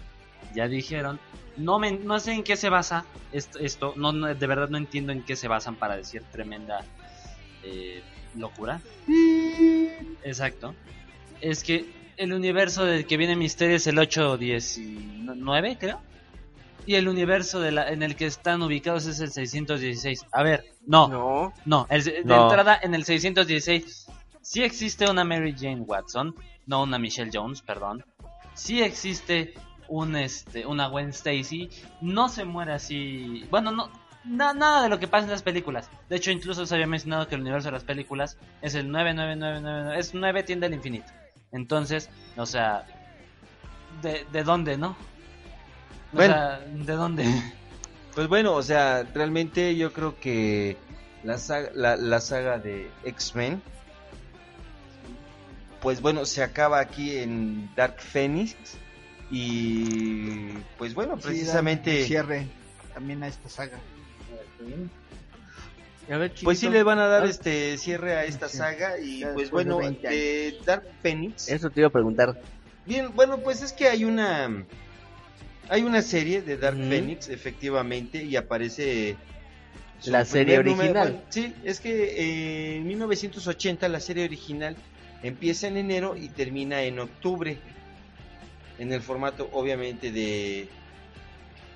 ya dijeron, no me, no sé en qué se basa esto, esto no, no, de verdad no entiendo en qué se basan para decir tremenda eh, locura. Exacto. Es que el universo del que viene Misterio es el 819, creo. Y el universo de la, en el que están ubicados es el 616. A ver, no, no, No. el- de No. entrada en el 616 sí existe una Mary Jane Watson, no una Michelle Jones, perdón. Sí existe un este una Gwen Stacy, no se muere así. Bueno, no na- nada de lo que pasa en las películas. De hecho, incluso se había mencionado que el universo de las películas es el 99999, es 9 tiende al infinito. Entonces, o sea, ¿de, de dónde, no? O Bueno. sea, ¿de dónde? Pues bueno, o sea, realmente yo creo que la saga, la, la saga de X-Men, pues bueno, se acaba aquí en Dark Phoenix y pues bueno, precisamente, cierre también a esta saga. A ver, pues sí le van a dar Ah, este cierre a esta Sí. saga y Ya pues bueno, 20 de Dark Phoenix, Eso te iba a preguntar. bien, bueno, pues es que hay una, hay una serie de Dark. Phoenix, efectivamente, y aparece La serie original. bueno, sí, es que eh, en 1980 la serie original empieza en enero y termina en octubre. En el formato, obviamente, de,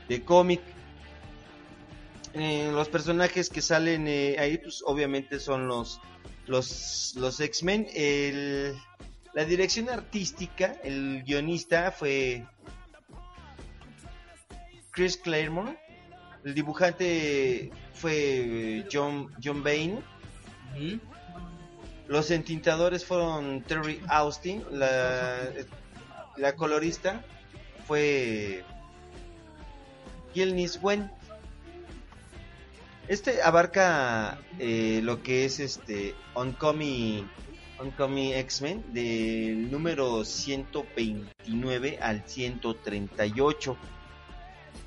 de cómic. Eh, los personajes que salen eh, ahí, pues obviamente son los, los, los X-Men. La dirección artística, el guionista fue Chris Claremont. El dibujante fue John, John Bain. Los entintadores fueron Terry Austin. La, la colorista fue Gilnis Wen. Este abarca eh, lo que es este Oncoming, Oncoming X-Men del número 129 al 138.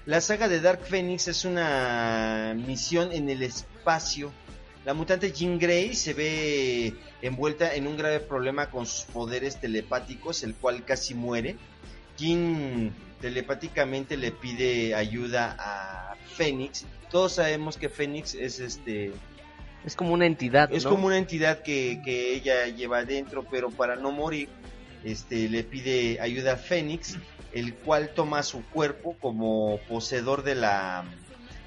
La saga de Dark Phoenix es una misión en el espacio. La mutante Jean Grey se ve envuelta en un grave problema con sus poderes telepáticos, el cual casi muere. Jean telepáticamente le pide ayuda a Phoenix. Todos sabemos que Phoenix es este Es como una entidad, es ¿no? como una entidad que, que ella lleva adentro, pero para no morir, este le pide ayuda a Fénix, el cual toma su cuerpo como poseedor de la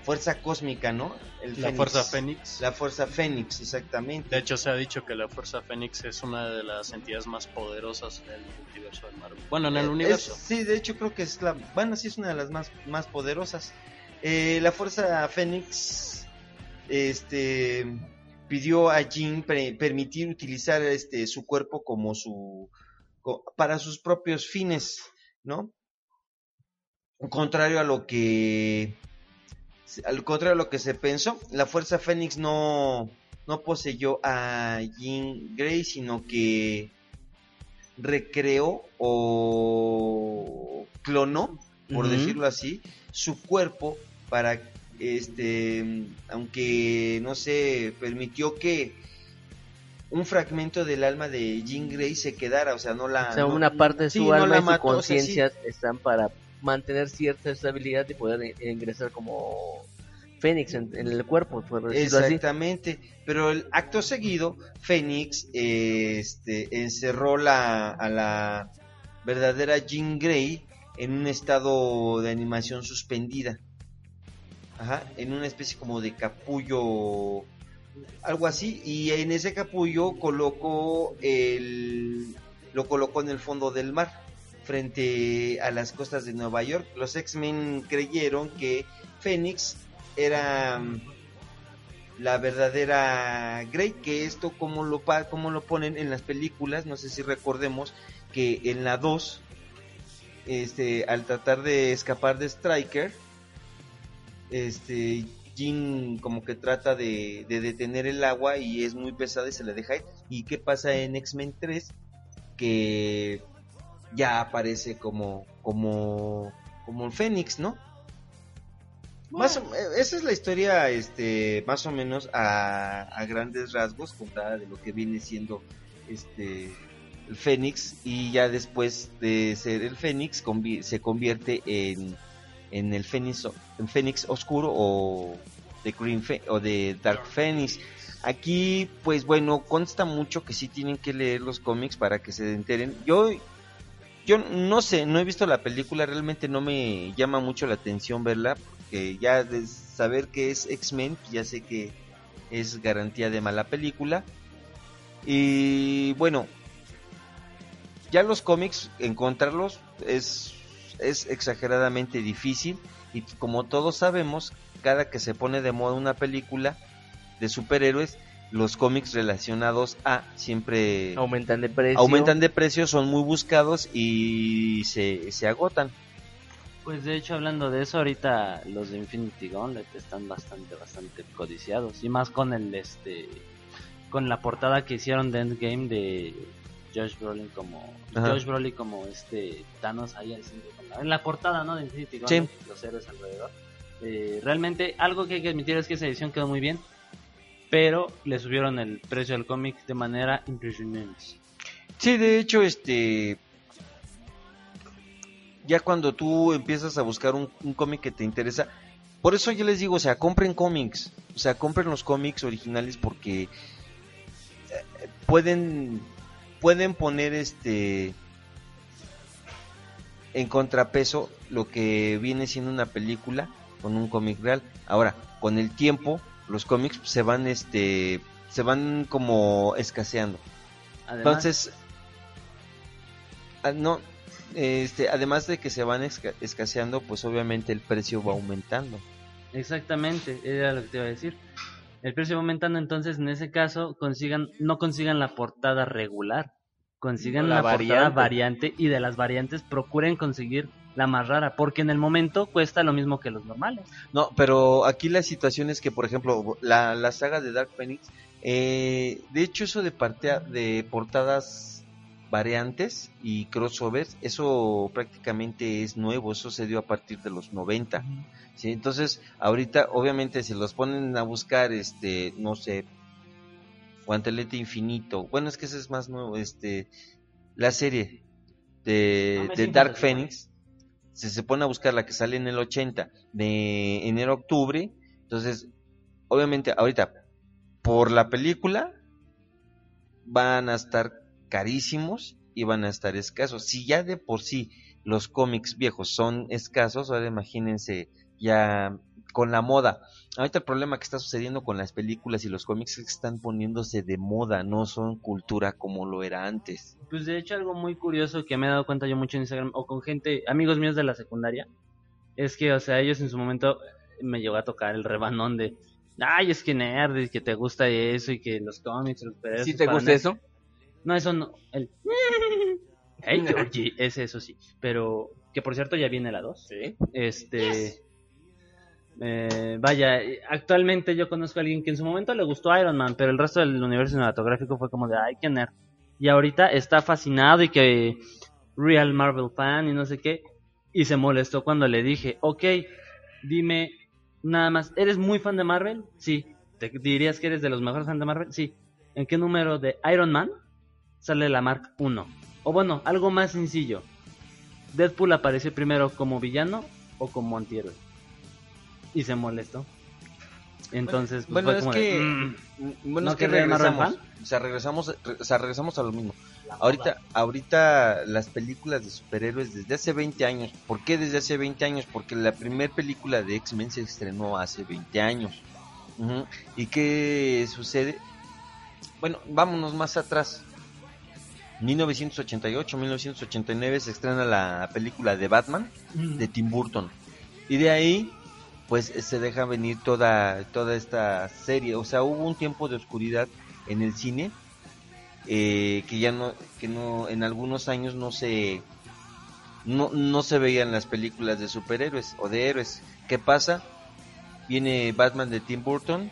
fuerza cósmica, ¿no? El La Fénix. Fuerza Fénix. La fuerza Fénix, exactamente. De hecho, se ha dicho que la Fuerza Fénix es una de las entidades más poderosas en el universo de Marvel. Bueno, en el Eh, universo. es- sí, de hecho creo que es la, bueno, sí es una de las más, más poderosas. Eh, la fuerza Fénix, este, pidió a Jean pre- permitir utilizar este su cuerpo como su, co- para sus propios fines, ¿no? Contrario a lo que, al contrario a lo que se pensó, la fuerza Fénix no, no poseyó a Jean Grey, sino que recreó o clonó, por decirlo así, su cuerpo para, este, aunque no sé, permitió que un fragmento del alma de Jean Grey se quedara, o sea, no la... O sea, no- una parte de su no alma la y su mató, o sea, sí. conciencia están para mantener cierta estabilidad y poder i- ingresar como Fénix en, en el cuerpo, por decirlo así. Exactamente, pero el acto seguido, Fénix eh, este, encerró la, a la verdadera Jean Grey en un estado de animación suspendida. Ajá, en una especie como de capullo, algo así, y en ese capullo colocó el, lo colocó en el fondo del mar, frente a las costas de Nueva York. Los X-Men creyeron que Fénix era mm, la verdadera Grey, que esto como lo, como lo ponen en las películas, no sé si recordemos que en la 2, este, al tratar de escapar de Striker, este, Jean como que trata de, de detener el agua y es muy pesada y se la deja ir. ¿Y qué pasa en X-Men 3? Que ya aparece como, como, como el Fénix, ¿no? Más o- eh, esa es la historia, este, más o menos a, a grandes rasgos, contada de lo que viene siendo este el Fénix y ya después de ser el Fénix convi- se convierte en, en el Fénix, en Fénix oscuro o de Green Fe- o de Dark Fénix. Aquí, pues bueno, consta mucho que sí tienen que leer los cómics para que se enteren. Yo yo no sé, no he visto la película, realmente no me llama mucho la atención verla, porque ya de saber que es X-Men, pues ya sé que es garantía de mala película. Y bueno, ya los cómics, encontrarlos es, es exageradamente difícil y como todos sabemos, cada que se pone de moda una película de superhéroes, los cómics relacionados a siempre Aumentan de precio. aumentan de precio, son muy buscados y se, se agotan. Pues de hecho, hablando de eso, ahorita los de Infinity Gauntlet están bastante, bastante codiciados. Y más con el, este, con la portada que hicieron de Endgame de Josh Brolin como, Ajá. Josh Brolin como este Thanos ahí al centro con la- en la portada, ¿no? De Infinity Gauntlet, los héroes alrededor. Eh, realmente, algo que hay que admitir es que esa edición quedó muy bien. Pero le subieron el precio al cómic de manera impresionante. Sí, de hecho, este. Ya cuando tú empiezas a buscar un, un cómic que te interesa, por eso yo les digo, o sea, compren cómics, o sea, compren los cómics originales porque eh, pueden pueden poner este en contrapeso lo que viene siendo una película con un cómic real. Ahora, con el tiempo, los cómics se van este se van como escaseando. Además, Entonces, ah, no, este, además de que se van esca- escaseando, pues obviamente el precio va aumentando. Exactamente, era lo que te iba a decir. El precio va aumentando, entonces en ese caso consigan, no consigan la portada regular, consigan La la, portada variante. y de las variantes procuren conseguir la más rara, porque en el momento cuesta lo mismo que los normales. No, pero aquí la situación es que, por ejemplo, la, la saga de Dark Phoenix, eh, de hecho eso de, partea- de portadas variantes y crossovers, eso prácticamente es nuevo, eso se dio a partir de los 90. ¿sí? Entonces, ahorita obviamente se los ponen a buscar, este, no sé, Guantelete Infinito, bueno, es que ese es más nuevo, este, la serie de, No de Dark así, Phoenix, si se pone a buscar la que sale en el 80 de enero a octubre, entonces, obviamente, ahorita, por la película, van a estar carísimos y van a estar escasos. Si ya de por sí los cómics viejos son escasos, ahora imagínense ya con la moda. Ahorita el problema que está sucediendo con las películas y los cómics es que están poniéndose de moda, no son cultura como lo era antes. Pues de hecho algo muy curioso que me he dado cuenta yo mucho en Instagram o con gente, amigos míos de la secundaria, es que, o sea, ellos en su momento me llegó a tocar el rebanón de, ay, es que nerd, y que te gusta eso y que los cómics, los superhéroes ¿Sí es te gusta nerds". eso? No, eso no. El. Hey, Georgie, ese, eso sí. Pero, que por cierto ya viene la 2. Sí. Este. eh, vaya, actualmente yo conozco a alguien que en su momento le gustó Iron Man, pero el resto del universo cinematográfico fue como de, ay, qué nerd. Y ahorita está fascinado y que real Marvel fan y no sé qué. Y se molestó cuando le dije, ok, dime nada más, ¿eres muy fan de Marvel? Sí. ¿Te dirías que eres de los mejores fans de Marvel? Sí. ¿En qué número de Iron Man sale la Mark 1? O bueno, algo más sencillo. ¿Deadpool apareció primero como villano o como antihéroe? Y se molestó. Entonces, pues, Bueno, fue es como de, que, "Mm". bueno, ¿No es que regresamos, o sea, regresamos, re- o sea, regresamos a lo mismo. Ahorita, ahorita las películas de superhéroes desde hace 20 años. ¿Por qué desde hace 20 años? Porque la primera película de X-Men se estrenó hace 20 años. ¿Y qué sucede? Bueno, vámonos más atrás. 1988, 1989 se estrena la película de Batman de Tim Burton. Y de ahí, pues se deja venir toda, toda esta serie. O sea, hubo un tiempo de oscuridad en el cine eh, que ya no, que no, en algunos años no se, no, no se veían las películas de superhéroes o de héroes. ¿Qué pasa? Viene Batman de Tim Burton,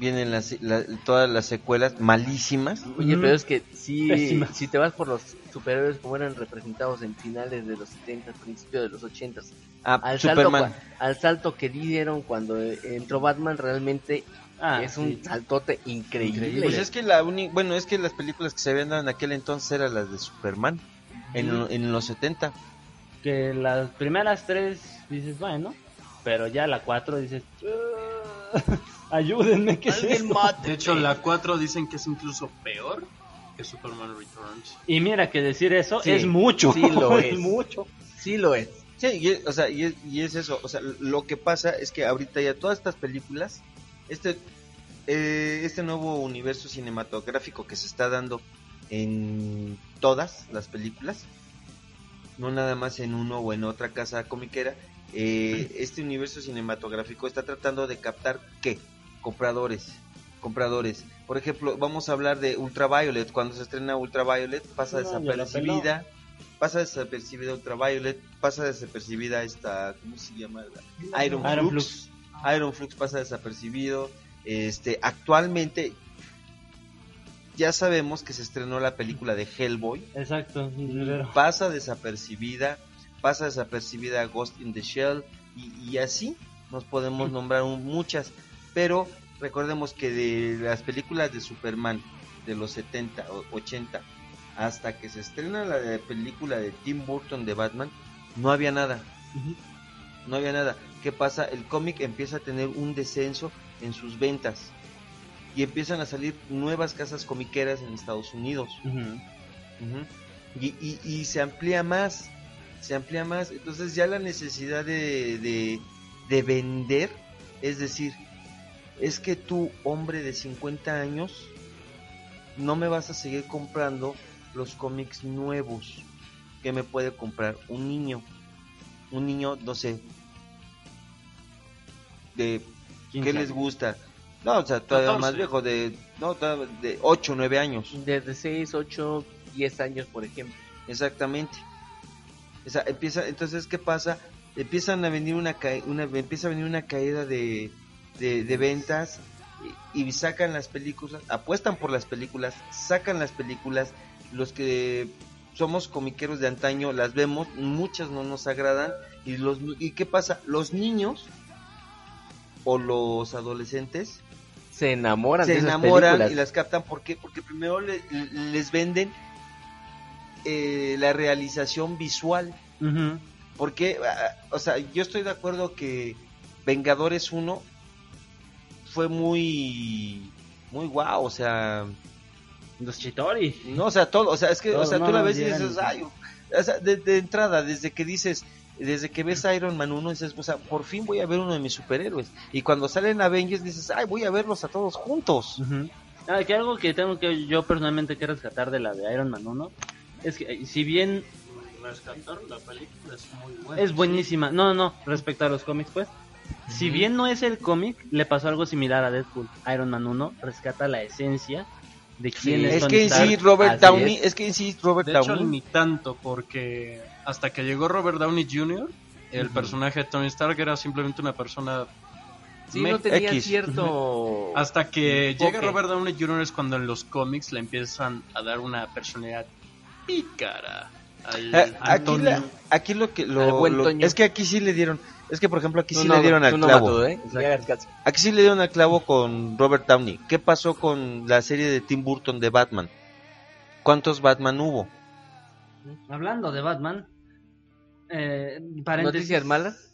vienen las, la- todas las secuelas malísimas. Oye, pero es que si, Pésima. si te vas por los superhéroes como eran representados en finales de los 70, principios de los 80, Ah, al Superman. salto, al salto que dieron cuando eh, entró Batman realmente Ah, es un sí. saltote increíble. Pues es que la uni- bueno, es que las películas que se habían dado en aquel entonces eran las de Superman en, en los 70. Que las primeras tres dices, bueno, pero ya la cuatro dices, "Ah, ayúdenme, ¿qué es Alguien esto?". mate. De hecho, la 4 dicen que es incluso peor que Superman Returns. Y mira que decir eso Sí, es mucho. sí lo es. mucho. Sí lo es. Sí, y es, o sea, y es, y es eso, o sea, lo que pasa es que ahorita ya todas estas películas, este eh, este nuevo universo cinematográfico que se está dando en todas las películas, no nada más en uno o en otra casa comiquera, eh, este universo cinematográfico está tratando de captar qué compradores compradores. Por ejemplo vamos a hablar de Ultraviolet. Cuando se estrena Ultraviolet pasa No, desapercibida pasa desapercibida Ultraviolet pasa desapercibida esta cómo se llama Iron, Iron Flux. Iron Flux pasa desapercibido. Este actualmente ya sabemos que se estrenó la película de Hellboy. Exacto, pasa desapercibida, pasa desapercibida Ghost in the Shell y, y así nos podemos nombrar un- muchas, pero recordemos que de las películas de Superman de los 70 o 80 hasta que se estrena la de- película de Tim Burton de Batman, no había nada. No había nada. ¿Qué pasa? El cómic empieza a tener un descenso en sus ventas y empiezan a salir nuevas casas comiqueras en Estados Unidos. Y, y, y se amplía más, se amplía más. Entonces ya la necesidad de, de, de vender, es decir, es que tú, hombre de 50 años, no me vas a seguir comprando los cómics nuevos que me puede comprar un niño. Un niño, no sé, de ¿qué 15 les años. gusta? No, o sea, todavía 14. más viejo, de, no, de 8, 9 años. Desde 6, 8, 10 años, por ejemplo. Exactamente. O sea, empieza, entonces, ¿qué pasa? Empiezan a venir una, una empieza a venir una caída de, de, de ventas y, y sacan las películas, apuestan por las películas, sacan las películas, los que somos comiqueros de antaño las vemos, muchas no nos agradan y los y qué pasa, los niños o los adolescentes Se enamoran se de esas enamoran películas. y las captan ¿por qué? porque primero le- les venden eh, la realización visual Ujú. porque ah, o sea yo estoy de acuerdo que Vengadores 1 fue muy muy guau o sea Los Chitori. no o sea todo o sea es que Todo, o sea no, tú la ves y llegan dices y- ay o sea, de, de entrada desde que dices desde que ves Iron Man 1 dices o sea por fin voy a ver uno de mis superhéroes y cuando salen Avengers dices ay voy a verlos a todos juntos Ujú. Ah, que algo que tengo que yo personalmente que rescatar de la de Iron Man 1 es que eh, si bien Rescatar la película es muy buena. es buenísima, no, no, respecto a los cómics pues, si bien no es el cómic, le pasó algo similar a Deadpool. Iron Man 1 rescata la esencia de quién es es Tony que en sí Robert así Downey es. es que en sí Robert De hecho, Downey ni tanto, porque hasta que llegó Robert Downey Jr., el personaje de Tony Stark era simplemente una persona. Sí, no tenía X. cierto... Hasta que llega Robert Downey Jr. es cuando en los cómics le empiezan a dar una personalidad pícara. al Eh, Aquí, la- aquí lo que lo, Al buen lo- Toño. es que aquí sí le dieron, es que por ejemplo aquí Tú sí no, le dieron al no, clavo. ¿eh? Aquí sí le dieron al clavo con Robert Downey. ¿Qué pasó con la serie de Tim Burton de Batman? ¿Cuántos Batman hubo? Hablando de Batman, eh. ¿Noticias malas?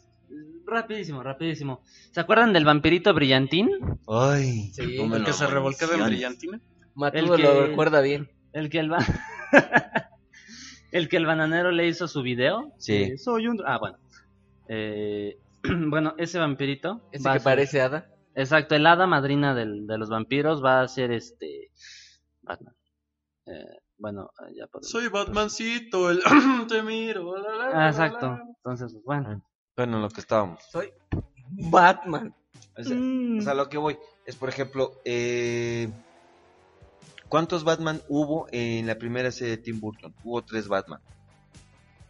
Rapidísimo, rapidísimo. ¿Se acuerdan del vampirito brillantín? Ay, Sí, El que se revolcaba en brillantina. Matudo El que- lo recuerda bien. El que el ba- el que el bananero le hizo su video. Sí. Eh, soy un ah bueno. Eh, bueno, ese vampirito Ese va que a ser- parece hada. Exacto, el hada madrina del- de los vampiros va a ser este Batman. Eh, bueno, eh, ya podemos- Soy Batmancito, el te miro. la, la, la, Ah, la, exacto. la. Entonces, pues, bueno. Bueno, en lo que estábamos. Soy Batman. O sea, o sea, lo que voy es, por ejemplo, eh, ¿cuántos Batman hubo en la primera serie de Tim Burton? Hubo tres Batman.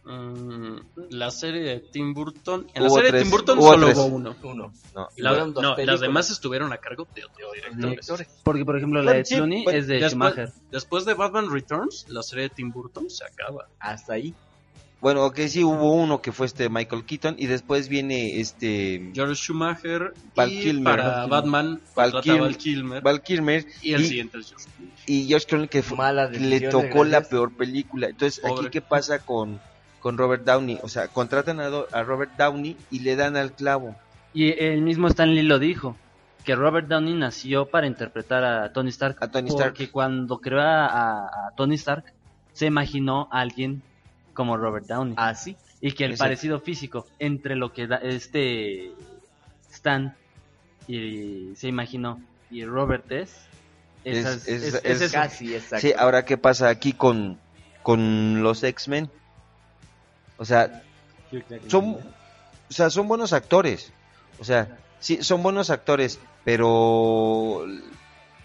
Mm, la serie de Tim Burton. En la Hubo serie tres, de Tim Burton hubo solo tres. hubo uno. Uno. No, La- Fueron dos no, las demás estuvieron a cargo de otros directores. Directores. Porque, por ejemplo, la de Clooney es de después, Schumacher. después de Batman Returns, la serie de Tim Burton se acaba. Hasta ahí. Bueno, ok, sí, hubo uno que fue este Michael Keaton y después viene este George Schumacher Val y Kilmer, para Val. Batman Val Kilmer. Val Kilmer Val Kilmer y el y- siguiente es George Clooney. y George Clooney que fue- Malas le tocó la peor película. Entonces, aquí qué pasa con, con Robert Downey? O sea, contratan a, Do- a Robert Downey y le dan al clavo. Y el mismo Stan Lee lo dijo, que Robert Downey nació para interpretar a Tony Stark. A Tony Stark. Porque cuando creó a, Tony Stark, se imaginó a alguien como Robert Downey. Así. y que el Exacto. parecido físico entre lo que da este Stan y se imaginó y Robert es, Es- esas- es- es- es- es eso. Casi, exacto. Sí, ahora qué pasa aquí con, con los X-Men. O sea, son, o sea, son buenos actores. O sea, sí, son buenos actores, pero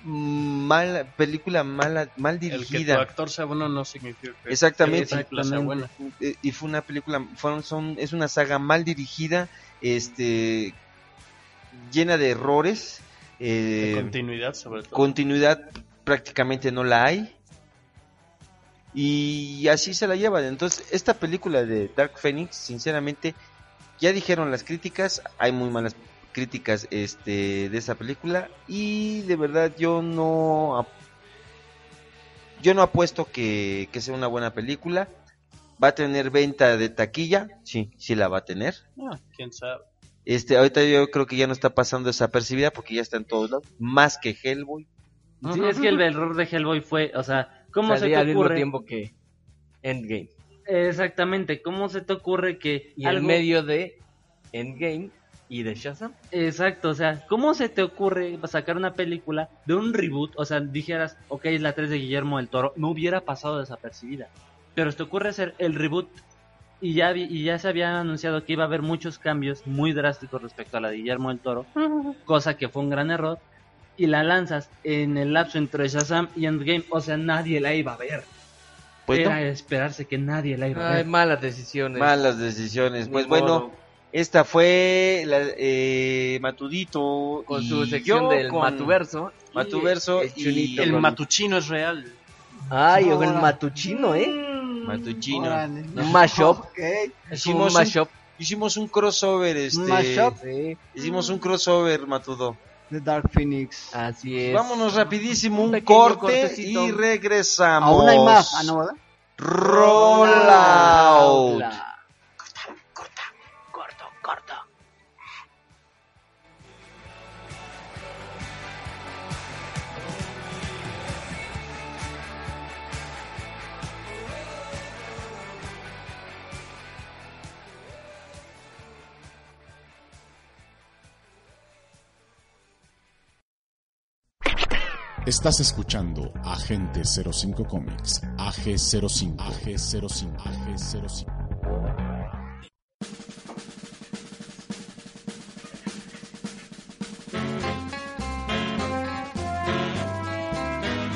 mala película mala, mal El que tu dirigida. actor sea bueno no significa que Exactamente. que la película sea buena. Eh, y fue una película, fueron, son, es una saga mal dirigida, este, llena de errores. De eh, continuidad, sobre todo. continuidad prácticamente no la hay. Y así se la llevan. Entonces, esta película de Dark Phoenix, sinceramente, ya dijeron las críticas, hay muy malas críticas este de esa película y de verdad yo no yo no apuesto que, que sea una buena película. Va a tener venta de taquilla, sí, sí la va a tener. Ah, quién sabe. Este, ahorita yo creo que ya no está pasando desapercibida porque ya está en todos lados, más que Hellboy. Sí, es que el error de Hellboy fue, o sea, ¿cómo se al te mismo tiempo que Endgame. Exactamente, ¿cómo se te ocurre que Y en algo- medio de Endgame y de Shazam. Exacto, o sea, ¿cómo se te ocurre sacar una película de un reboot? O sea, dijeras, ok, es la 3 de Guillermo del Toro, no hubiera pasado desapercibida. Pero se te ocurre hacer el reboot y ya, vi- y ya se había anunciado que iba a haber muchos cambios muy drásticos respecto a la de Guillermo del Toro, cosa que fue un gran error. Y la lanzas en el lapso entre Shazam y Endgame, o sea, nadie la iba a ver. Pues Era no, esperarse que nadie la iba a Ay, ver. malas decisiones. malas decisiones. Ni Pues modo. bueno, esta fue la, eh, Matudito con su sección del con Matuverso. y Matuverso el y Chunito El con- matuchino es real. Ay, No, el matuchino, ¿eh? Matuchino. Órale. Un mashup. Hicimos un un, mashup. hicimos un crossover, este, mashup. Sí, hicimos un crossover, Matudo. De Dark Phoenix. así es. Vámonos rapidísimo, Un corte cortecito. y regresamos. Aún hay más. Ah, no, ¿verdad? Roll Estás escuchando Agente 05 Comics, AG05, AG05, AG05.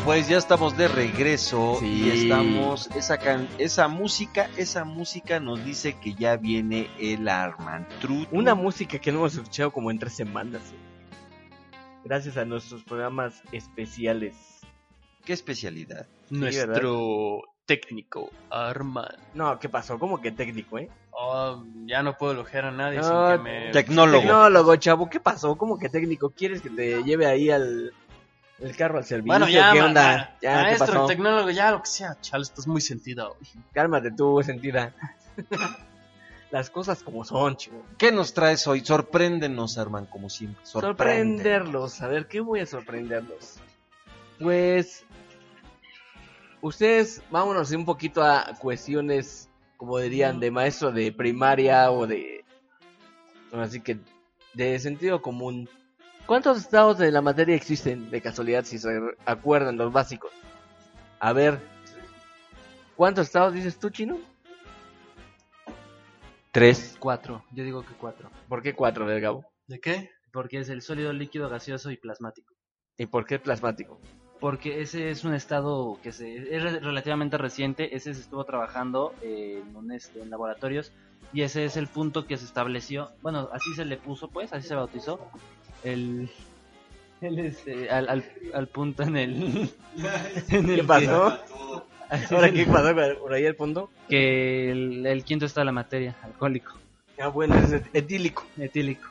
Pues ya estamos de regreso Sí. y estamos esa can- esa música, esa música nos dice que ya viene el Armantruth. Una música que no hemos escuchado como en tres semanas. ¿eh? Gracias a nuestros programas especiales. qué especialidad. Nuestro técnico, Arman. No, ¿qué pasó? ¿Cómo que técnico, eh? Oh, ya no puedo elogiar a nadie No, sin que me... Tecnólogo. Tecnólogo, chavo, ¿qué pasó? ¿Cómo que técnico? ¿Quieres que te lleve ahí al el carro al servicio? Bueno, ya, ¿Qué ma- onda? Ya, ¿qué maestro, pasó? tecnólogo, ya lo que sea. Chale, estás muy sentida hoy. Cálmate tú, sentida. Las cosas como son, chivo. ¿Qué nos traes hoy? Sorpréndenos, Arman, como siempre. Sorprende. Sorprenderlos. A ver, ¿qué voy a sorprenderlos? Pues. Ustedes, vámonos un poquito a cuestiones, como dirían, de maestro de primaria o de. Así que, de sentido común. ¿Cuántos estados de la materia existen de casualidad, si se acuerdan los básicos? A ver. ¿Cuántos estados dices tú, chino? Tres. Cuatro, yo digo que cuatro. ¿Por qué cuatro, del Gabo? ¿De qué? Porque es el sólido, líquido, gaseoso y plasmático. ¿Y por qué plasmático? Porque ese es un estado que se, es re- relativamente reciente, ese se estuvo trabajando en, un, este, en laboratorios y ese es el punto que se estableció, bueno, así se le puso pues, así se bautizó, el, el, este, al, al, al punto en el... en el ¿Qué pasó? que- ¿Ahora qué pasó por ahí al fondo? Que el, el quinto está la materia, alcohólico, Ah, bueno, es et- etílico. etílico.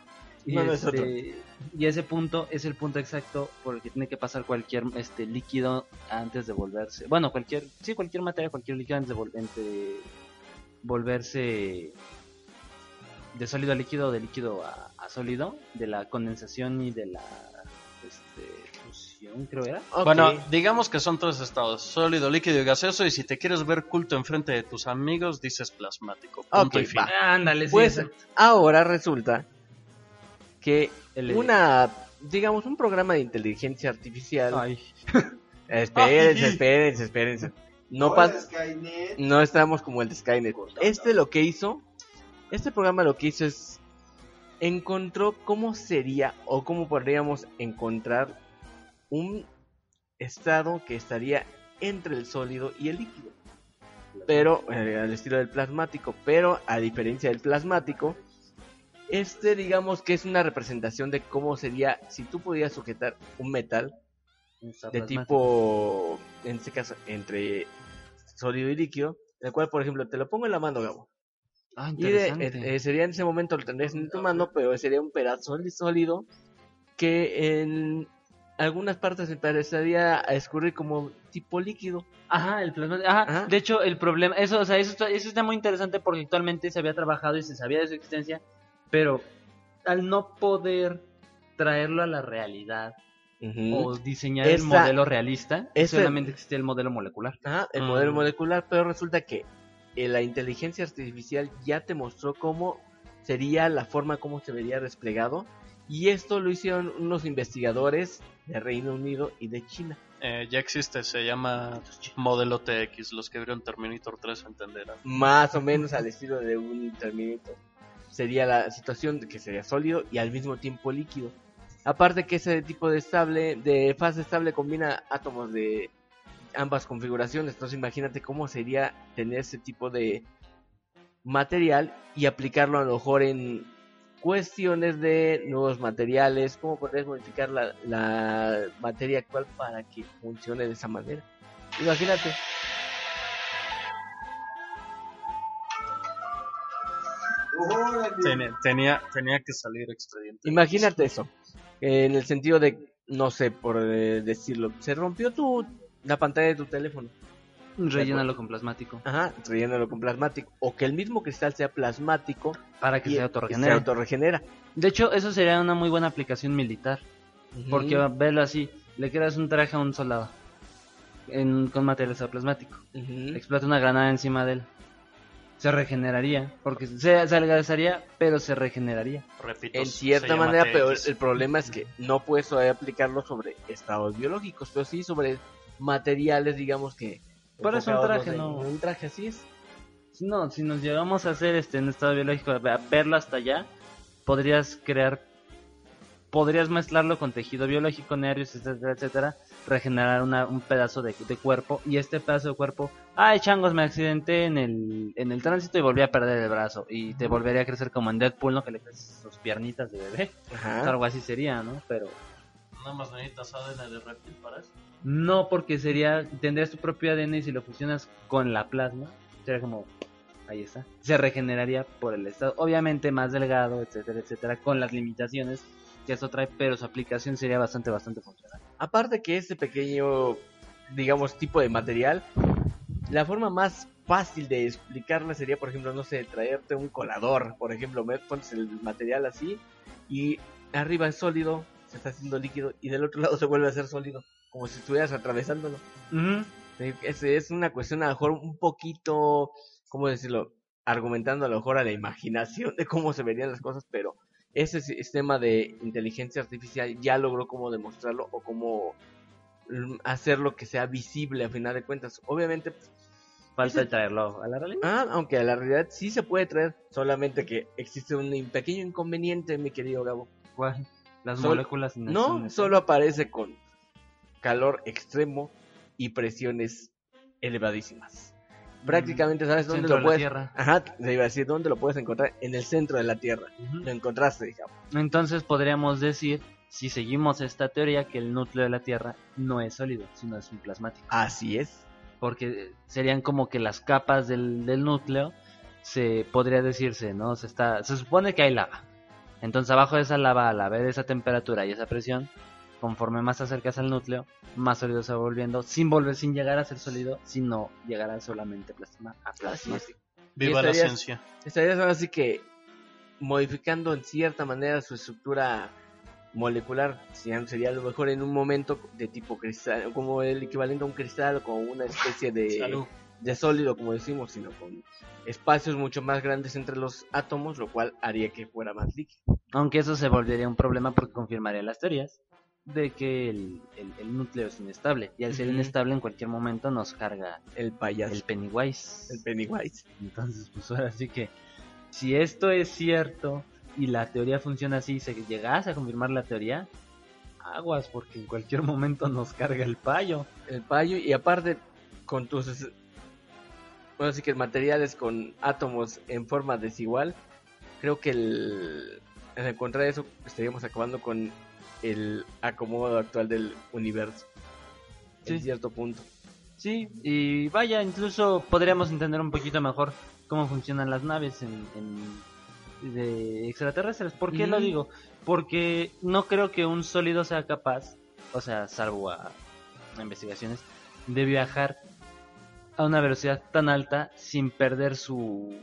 Y, No, no es otro. este, y ese punto es el punto exacto por el que tiene que pasar cualquier este líquido antes de volverse. Bueno, cualquier, sí, cualquier materia, cualquier líquido antes de, vol- entre volverse de sólido a líquido de líquido a, a sólido, de la condensación y de la este, fusión, creo era. Bueno, digamos que son tres estados, sólido, líquido y gaseoso, y si te quieres ver culto enfrente de tus amigos, dices plasmático. Punto Ok, y fin. va. Ándale, sí, Pues exacto. ahora resulta que El- una, digamos, un programa de inteligencia artificial. Ay, Espérense, Ay. espérense, espérense. No pas- no estamos como el de Skynet. Este lo que hizo, este programa lo que hizo es encontró cómo sería o cómo podríamos encontrar un estado que estaría entre el sólido y el líquido. Pero eh, al estilo del plasmático, pero a diferencia del plasmático, este digamos que es una representación de cómo sería si tú pudieras sujetar un metal de tipo, en este caso, entre sólido y líquido, el cual, por ejemplo, te lo pongo en la mano, Gabo. Ah, Y de- eh, eh, sería en ese momento, lo tendrías en tu mano, pero sería un pedazo sólido que en algunas partes empezaría a escurrir como tipo líquido. Ajá, el plasma. Ajá. Ajá. De hecho, el problema, eso, o sea, eso está, eso está muy interesante porque actualmente se había trabajado y se sabía de su existencia, pero al no poder traerlo a la realidad o diseñar el modelo realista, ese- solamente existía el modelo molecular. Ajá, el Mm. modelo molecular, pero resulta que eh, la inteligencia artificial ya te mostró cómo sería la forma, cómo se vería desplegado. Y esto lo hicieron unos investigadores de Reino Unido y de China. Eh, ya existe, se llama modelo TX. Los que vieron Terminator 3 entenderán. Más o menos al estilo de un Terminator. Sería la situación de que sería sólido y al mismo tiempo líquido. Aparte que ese tipo de estable, de fase estable combina átomos de ambas configuraciones. Entonces imagínate cómo sería tener ese tipo de material y aplicarlo a lo mejor en cuestiones de nuevos materiales, cómo podrías modificar la, la materia actual para que funcione de esa manera. Imagínate. Tenía, tenía, tenía que salir expediente. Imagínate eso. En el sentido de, no sé, por eh, decirlo, se rompió tu la pantalla de tu teléfono. Rellénalo con plasmático Ajá, rellénalo con plasmático. O que el mismo cristal sea plasmático para que y se autorregenere. se autorregenera. De hecho, eso sería una muy buena aplicación militar. Porque Ujú, velo así, le creas un traje a un soldado en, con material plasmático. explota una granada encima de él. Se regeneraría, porque se, se pero se regeneraría. Repito, En cierta manera, pero el problema es que no puedes todavía aplicarlo sobre estados biológicos, pero sí sobre materiales, digamos que... Por eso un traje, no. Un traje, así es. No, si nos llegamos a hacer este en estado biológico, a verlo hasta allá, podrías crear, podrías mezclarlo con tejido biológico, nervios, etcétera, etcétera, regenerar una- un pedazo de, de cuerpo y este pedazo de cuerpo, ay changos, me accidenté en el, en el tránsito y volví a perder el brazo y te volvería a crecer como en Deadpool, ¿no? Que le creces sus piernitas de bebé, Ajá. algo así sería, ¿no? Pero Nada más necesitas ADN de reptil para eso. No, porque sería, tendrías tu propio ADN y si lo fusionas con la plasma, sería como, ahí está, se regeneraría por el estado, obviamente más delgado, etcétera, etcétera, con las limitaciones que esto trae, pero su aplicación sería bastante, bastante funcional. Aparte que este pequeño, digamos, tipo de material, la forma más fácil de explicarla sería, por ejemplo, no sé, traerte un colador, por ejemplo, pones el material así y arriba es sólido, se está haciendo líquido y del otro lado se vuelve a ser sólido, como si estuvieras atravesándolo. Sí, Es, es una cuestión a lo mejor un poquito, ¿cómo decirlo? Argumentando a lo mejor a la imaginación de cómo se verían las cosas, pero ese sistema de inteligencia artificial ya logró cómo demostrarlo o cómo hacerlo que sea visible a final de cuentas. Obviamente, pues, Falta traerlo a la realidad. ah, aunque a la realidad sí se puede traer, solamente que existe un pequeño inconveniente, mi querido Gabo. ¿Cuál? Las Sol- moléculas No, solo aparece con calor extremo y presiones elevadísimas. Prácticamente sabes dónde lo puedes. Tierra. Ajá, te iba a decir dónde lo puedes encontrar en el centro de la Tierra. Lo encontraste, digamos. Entonces podríamos decir, si seguimos esta teoría, que el núcleo de la Tierra no es sólido, sino es un plasmático. Así es. Porque serían como que las capas del, del núcleo, se podría decirse, ¿no? Se, está, se supone que hay lava. Entonces abajo de esa lava, al haber esa temperatura y esa presión, conforme más te acercas al núcleo, más sólido se va volviendo, sin volver, sin llegar a ser sólido, sino llegar a solamente plasma, a plasmático. Viva la ciencia. Estarías ahora sí que modificando en cierta manera su estructura molecular. Sería, a lo mejor en un momento de tipo cristal, como el equivalente a un cristal, como una especie de. Salud. de sólido, como decimos, sino con espacios mucho más grandes entre los átomos, lo cual haría que fuera más líquido. Aunque eso se volvería un problema porque confirmaría las teorías de que el, el- el núcleo es inestable. Y al ser inestable en cualquier momento nos carga El payaso, el el, Pennywise. Pennywise. Entonces, pues ahora sí que si esto es cierto y la teoría funciona así y se llegase a confirmar la teoría, aguas porque en cualquier momento nos carga el payo. El payo, y aparte, con tus. Bueno, sí que materiales con átomos en forma desigual, creo que el. En encontrar eso, estaríamos acabando con el acomodo actual del universo. En Sí. cierto punto. Sí, y vaya, incluso podríamos entender un poquito mejor cómo funcionan las naves en, en- de extraterrestres. ¿Por qué lo digo? Porque no creo que un sólido sea capaz, o sea, salvo a, a investigaciones, de viajar a una velocidad tan alta sin perder su,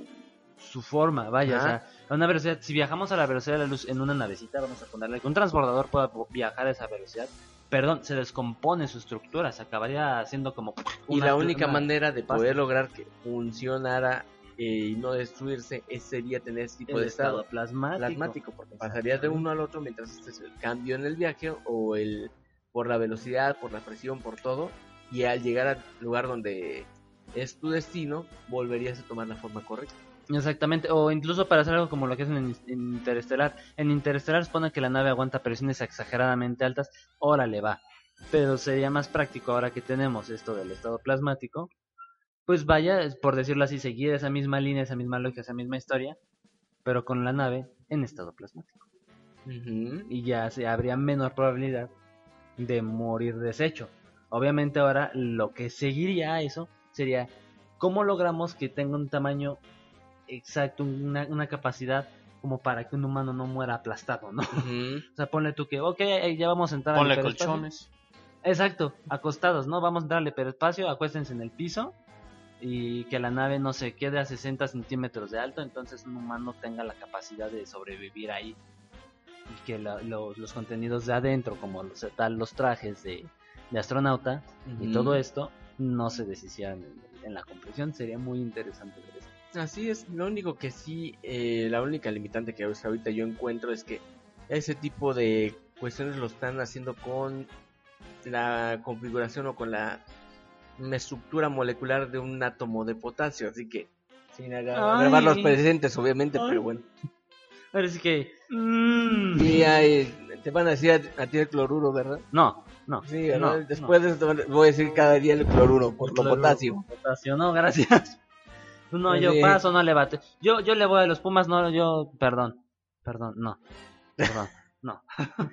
su forma. Vaya, o sea, a una velocidad, si viajamos a la velocidad de la luz en una navecita, vamos a ponerle que un transbordador pueda viajar a esa velocidad. Perdón, se descompone su estructura, se acabaría haciendo como Y la única una- manera de pasta. poder lograr que funcionara eh, y no destruirse es- sería tener ese tipo el de estado estado plasmático. plasmático, porque pasaría de uno al otro mientras este es el cambio en el viaje o el por la velocidad, por la presión, por todo, y al llegar al lugar donde es tu destino, volverías a tomar la forma correcta. Exactamente, o incluso para hacer algo como lo que hacen en, en Interestelar. En Interestelar supone que la nave aguanta presiones exageradamente altas, órale va. Pero sería más práctico ahora que tenemos esto del estado plasmático. Pues vaya, por decirlo así, seguir esa misma línea, esa misma lógica, esa misma historia, pero con la nave en estado plasmático. Y ya se habría menor probabilidad de morir deshecho. Obviamente ahora lo que seguiría a eso sería cómo logramos que tenga un tamaño exacto, una, una capacidad como para que un humano no muera aplastado, ¿no? O sea, ponle tú que, ok, eh, ya vamos a entrar Ponle al colchones. Exacto, acostados, ¿no? Vamos a entrar al hiperespacio, acuéstense en el piso y que la nave no se quede a 60 centímetros de alto, entonces un humano tenga la capacidad de sobrevivir ahí y que la- lo- los contenidos de adentro, como los, tal, los trajes de, de astronauta y todo esto, no se deshicieran en, en la compresión. Sería muy interesante ver eso. Así es, lo único que sí, eh, la única limitante que ahorita yo encuentro es que ese tipo de cuestiones lo están haciendo con la configuración o con la estructura molecular de un átomo de potasio, así que sin agravar los presentes, obviamente, Ay. pero bueno. Ahora sí que... mm, Y ahí te van a decir a, a ti el cloruro, ¿verdad? No, no. Sí, no, ¿verdad? no. después de esto voy a decir cada día el cloruro por lo Cloruro, potasio. potasio, no, gracias. No, Pues yo sí. paso, no le bate. Yo, yo le voy a los Pumas, no, yo, perdón, perdón, no, perdón, no.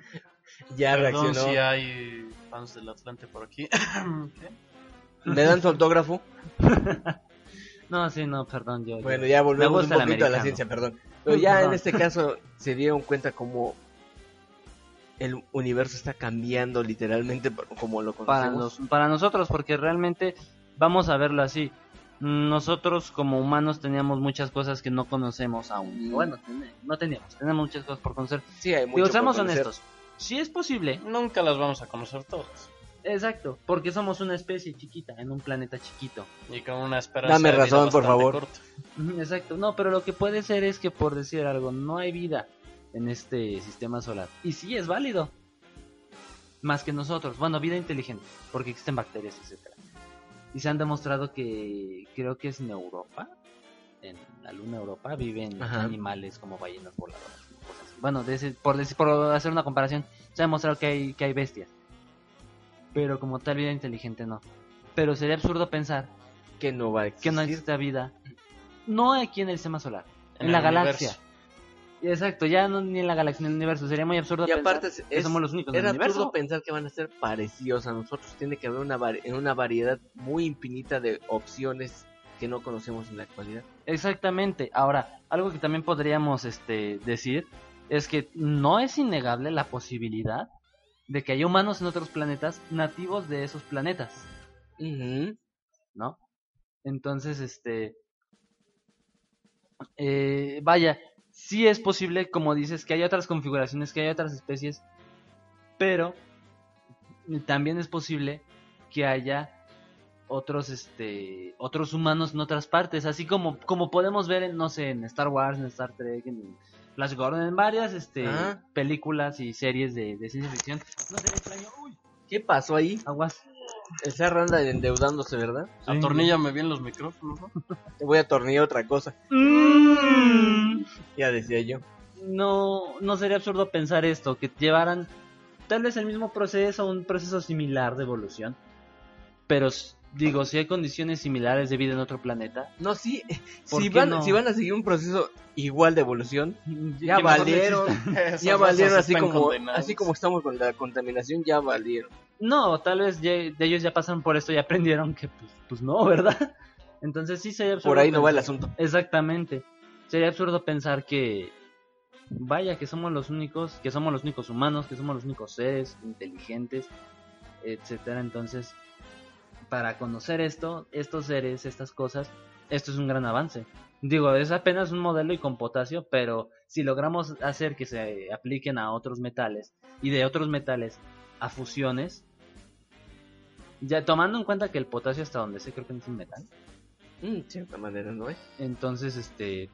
Ya Perdón reaccionó. si hay fans del Atlante por aquí. ¿Qué? ¿Me dan su autógrafo? No, sí, no, perdón, yo. Bueno, ya volvemos un poquito a la ciencia, perdón. Pero ya en este caso se dieron cuenta cómo el universo está cambiando literalmente como lo para, conocemos. nos- para nosotros, porque realmente vamos a verlo así. Nosotros como humanos teníamos muchas cosas que no conocemos aún. Bueno, ten- no teníamos, tenemos muchas cosas por conocer. Sí, hay mucho Digo, por seamos conocer. honestos. Si es posible, Nunca las vamos a conocer todas. exacto, porque somos una especie chiquita en un planeta chiquito. Y con una esperanza Dame de vida razón, por favor. corta. Exacto, no, pero lo que puede ser es que por decir algo, no hay vida en este sistema solar. Y sí es válido. Más que nosotros. Bueno, vida inteligente, porque existen bacterias, etcétera. Y se han demostrado que creo que es en Europa, en la luna Europa, viven Ajá. animales como ballenas voladoras. cosas así. Bueno, de ese- por, por hacer una comparación, se ha demostrado que hay, que hay bestias. Pero como tal vida inteligente no. Pero sería absurdo pensar Que no va a que no existe vida. No aquí en el sistema solar, en, En la galaxia. universo. Exacto, ya no ni en la galaxia ni en el universo. Sería muy absurdo Y aparte pensar es, que somos los únicos en era el universo. absurdo pensar que van a ser parecidos a nosotros. Tiene que haber una, una variedad muy infinita de opciones que no conocemos en la actualidad. Exactamente. Ahora, algo que también podríamos este, decir es que no es innegable la posibilidad de que haya humanos en otros planetas nativos de esos planetas. ¿no? Entonces, este... eh, vaya, sí es posible, como dices, que haya otras configuraciones, que haya otras especies, pero también es posible que haya otros este otros humanos en otras partes así como como podemos ver en no sé en Star Wars en Star Trek en Flash Gordon en varias este Ajá. películas y series de, de ciencia ficción no extraño uy ¿Qué pasó ahí? aguas El anda endeudándose, ¿verdad? Atorníllame bien los micrófonos, ¿no? Te voy a atornillar otra cosa. Ya decía yo. no no sería absurdo pensar esto que llevaran tal vez el mismo proceso un proceso similar de evolución pero digo si hay condiciones similares de vida en otro planeta No, sí. ¿Por Si van, no? si van a seguir un proceso igual de evolución, ya mejor no valieron. Ya valieron así como, así como estamos con la contaminación, ya valieron. No, tal vez ya- de ellos ya pasaron por esto y aprendieron que pues, pues no, ¿verdad? Entonces sí sería absurdo. Por ahí no va el asunto. Exactamente. Sería absurdo pensar que vaya que somos los únicos, que somos los únicos humanos, que somos los únicos seres inteligentes, etcétera. Entonces, para conocer esto, estos seres, estas cosas, esto es un gran avance. Digo, es apenas un modelo y con potasio, pero si logramos hacer que se apliquen a otros metales y de otros metales a fusiones, ya tomando en cuenta que el potasio hasta donde sé creo que no es un metal, Mm, de cierta manera, ¿no es? entonces este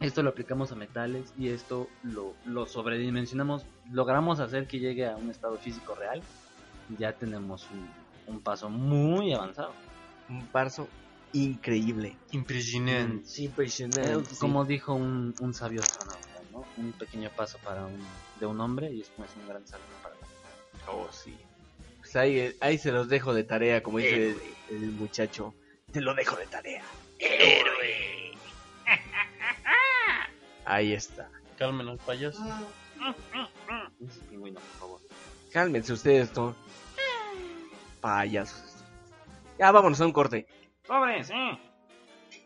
esto lo aplicamos a metales y esto lo, lo sobredimensionamos, logramos hacer que llegue a un estado físico real, ya tenemos un, un paso muy avanzado. Un paso increíble. Impresionante. Impresionante. Eh, Como dijo un, un sabio astronauta, ¿no? Un pequeño paso para un, de un hombre y después un gran salto para la Oh, sí. Pues ahí, ahí se los dejo de tarea, como dice el, el muchacho. Te lo dejo de tarea. Héroe. Ahí está. Calmen al payaso. Ese pingüino, por favor. Cálmense ustedes, ¿no? Payasos. Ya vámonos a un corte. ¡Pobre, sí!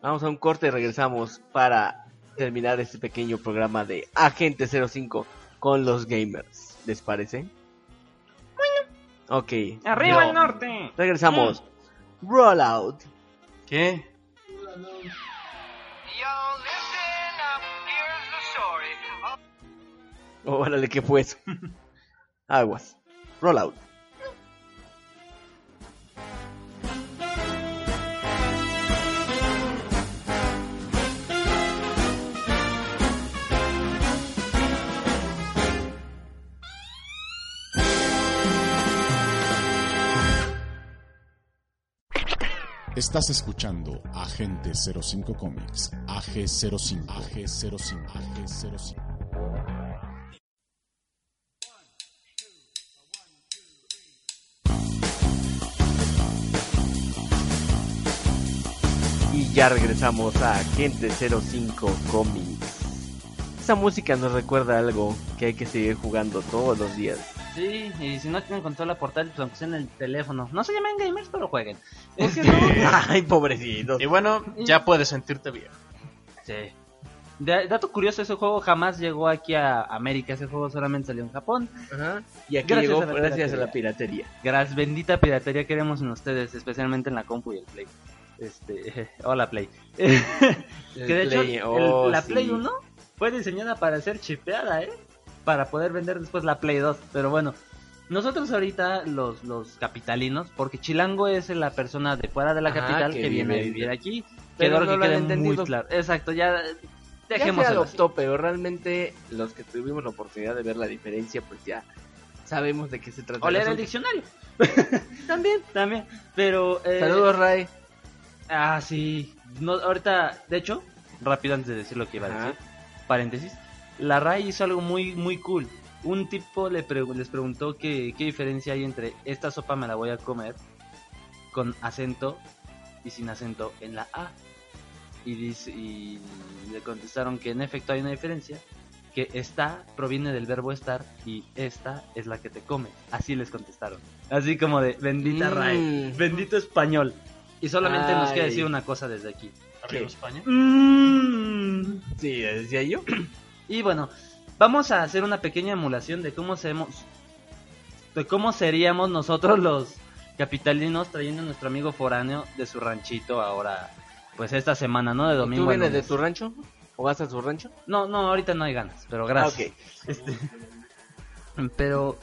Vamos a un corte y regresamos para terminar este pequeño programa de Agente 05 con los gamers. ¿Les parece? Ok. ¡Arriba No. el norte! Regresamos. Rollout. ¿Qué? Story. Oh, órale, ¿qué fue eso? Aguas. Rollout. Estás escuchando Agente 05 Comics, AG05, AG05, AG05. Y ya regresamos a Agente 05 Comics. esa música nos recuerda algo que hay que seguir jugando todos los días. Sí, y si no tienen consola portátil, pues aunque sea en el teléfono. No se llamen gamers, pero jueguen. Este, Ay, pobrecito. Y bueno, ya puedes sentirte bien. Sí. De- dato curioso, ese juego jamás llegó aquí a América. Ese juego solamente salió en Japón. Ajá. Y aquí Gracias llegó a la gracias a la piratería. Gracias, bendita piratería queremos en ustedes, especialmente en la compu y el Play. Este, hola Play. que de hecho, el- oh, la sí. Play 1 fue diseñada para ser chipeada, ¿eh? Para poder vender después la Play 2. Pero bueno, nosotros ahorita, los, los capitalinos, porque Chilango es la persona de fuera de la Ajá, capital que viene a vivir aquí. Pero no que lo han muy claro. Exacto, ya Ya se adoptó, pero realmente los que tuvimos la oportunidad de ver la diferencia, pues ya sabemos de qué se trata. O leer el diccionario. también, también. Pero. eh, Saludos, Ray. Ah, sí. No, ahorita, de hecho, rápido antes de decir lo que iba a decir, paréntesis, la RAI hizo algo muy, muy cool. Un tipo le les preguntó que, qué diferencia hay entre esta sopa me la voy a comer con acento y sin acento en la A. Y, dice, y le contestaron que en efecto hay una diferencia, que esta proviene del verbo estar y esta es la que te come. Así les contestaron. Así como de bendita Mm. RAI, bendito español. Y solamente nos queda decir una cosa desde aquí. Arriba ¿Qué? España. Mm. Sí, decía yo. Y bueno, vamos a hacer una pequeña emulación de cómo seremos, de cómo seríamos nosotros los capitalinos trayendo a nuestro amigo foráneo de su ranchito ahora, pues esta semana, ¿no? De domingo. ¿Tú vienes de tu rancho? ¿O vas a tu rancho? No, no, ahorita no hay ganas, pero gracias. Ah, ok. Este, pero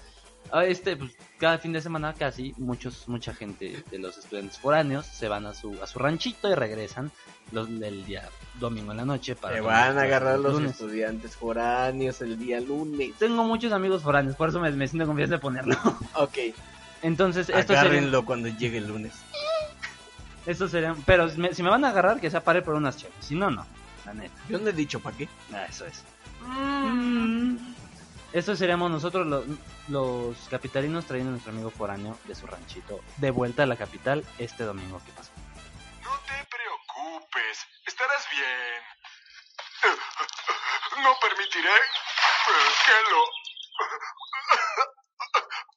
ah, este, pues, cada fin de semana casi muchos, mucha gente de los estudiantes foráneos se van a su, a su ranchito y regresan los, el día domingo en la noche para tomar van a agarrar los lunes. estudiantes foráneos el día lunes. Tengo muchos amigos foráneos, por eso me, me siento confianza de ponerlo. Ok. Entonces, esto sería, Agárrenlo cuando llegue el lunes. esto sería, pero si me, si me van a agarrar, que sea pare por unas chelas, si no, no, la neta. Yo no he dicho para qué. Ah, eso es. Mm. Estos seríamos nosotros los, los capitalinos trayendo a nuestro amigo foráneo de su ranchito de vuelta a la capital este domingo que pasó. Preocupes, estarás bien. No permitiré que lo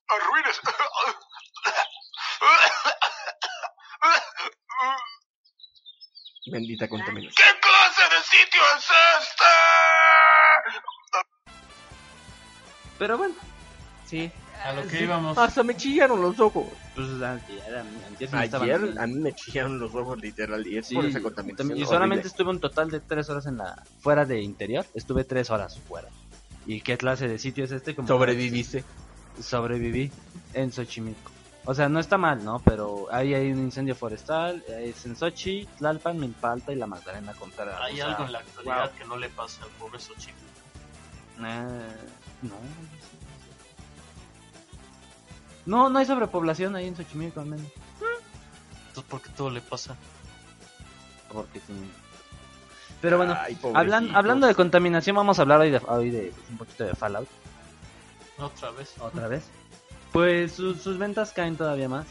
arruines. Bendita contaminación. ¿Qué clase de sitio es este? Pero bueno, Sí. A lo que íbamos. Hasta me chillaron los ojos. pues me Ayer doliendo. a mí me chillaron los ojos literal y es Sí, por esa contaminación. también- y horrible. solamente estuve un total de tres horas en la fuera de interior. Estuve tres horas fuera. ¿Y qué clase de sitio es este? Como sobreviviste. sobreviví en Xochimilco. O sea, no está mal, ¿no? Pero ahí hay un incendio forestal, es en Sochi, Tlalpan, Milpalta y la Magdalena contra Hay algo en la actualidad que no le pasa al pobre Xochitl. no. No, no hay sobrepoblación ahí en Xochimilco al menos. Entonces, ¿por qué todo le pasa? Porque sí. Pero bueno, Ay, hablan- hablando de contaminación, vamos a hablar hoy de, hoy de un poquito de Fallout. Otra vez. otra vez. Pues sus, sus ventas caen todavía más.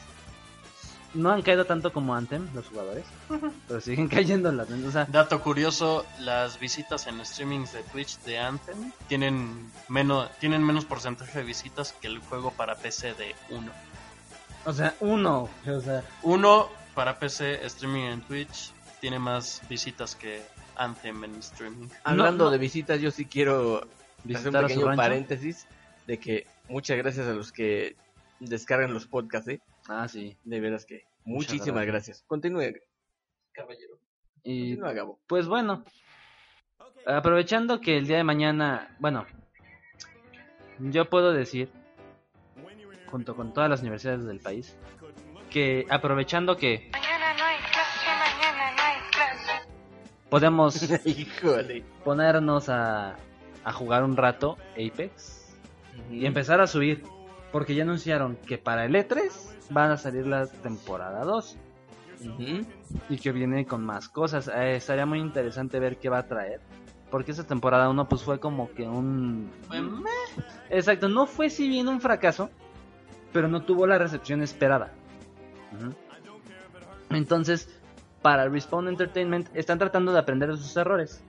No han caído tanto como Anthem, los jugadores, pero siguen cayendo las. O sea, Dato curioso, las visitas en streamings de Twitch de Anthem tienen menos, tienen menos porcentaje de visitas que el juego para PC de 1. o sea, uno, o sea, Uno para PC streaming en Twitch tiene más visitas que Anthem en streaming. Hablando no. de visitas, yo sí quiero hacer un visitar a su pequeño paréntesis de que muchas gracias a los que descargan los podcasts, ¿eh? Ah, sí. De veras que Muchas muchísimas gracias. gracias. Continúe, caballero. Y Continúa, Gabo. pues bueno, aprovechando que el día de mañana, bueno, yo puedo decir, junto con todas las universidades del país, que aprovechando que Mañana no hay clase, mañana no hay clase. podemos Híjole. ponernos a, a jugar un rato Apex y empezar a subir, porque ya anunciaron que para el E3 van a salir la temporada 2 Ujú. y que viene con más cosas. Eh, estaría muy interesante ver qué va a traer. Porque esa temporada 1 pues fue como que un... Exacto, no fue si bien un fracaso, pero no tuvo la recepción esperada. Entonces, para Respawn Entertainment están tratando de aprender de sus errores.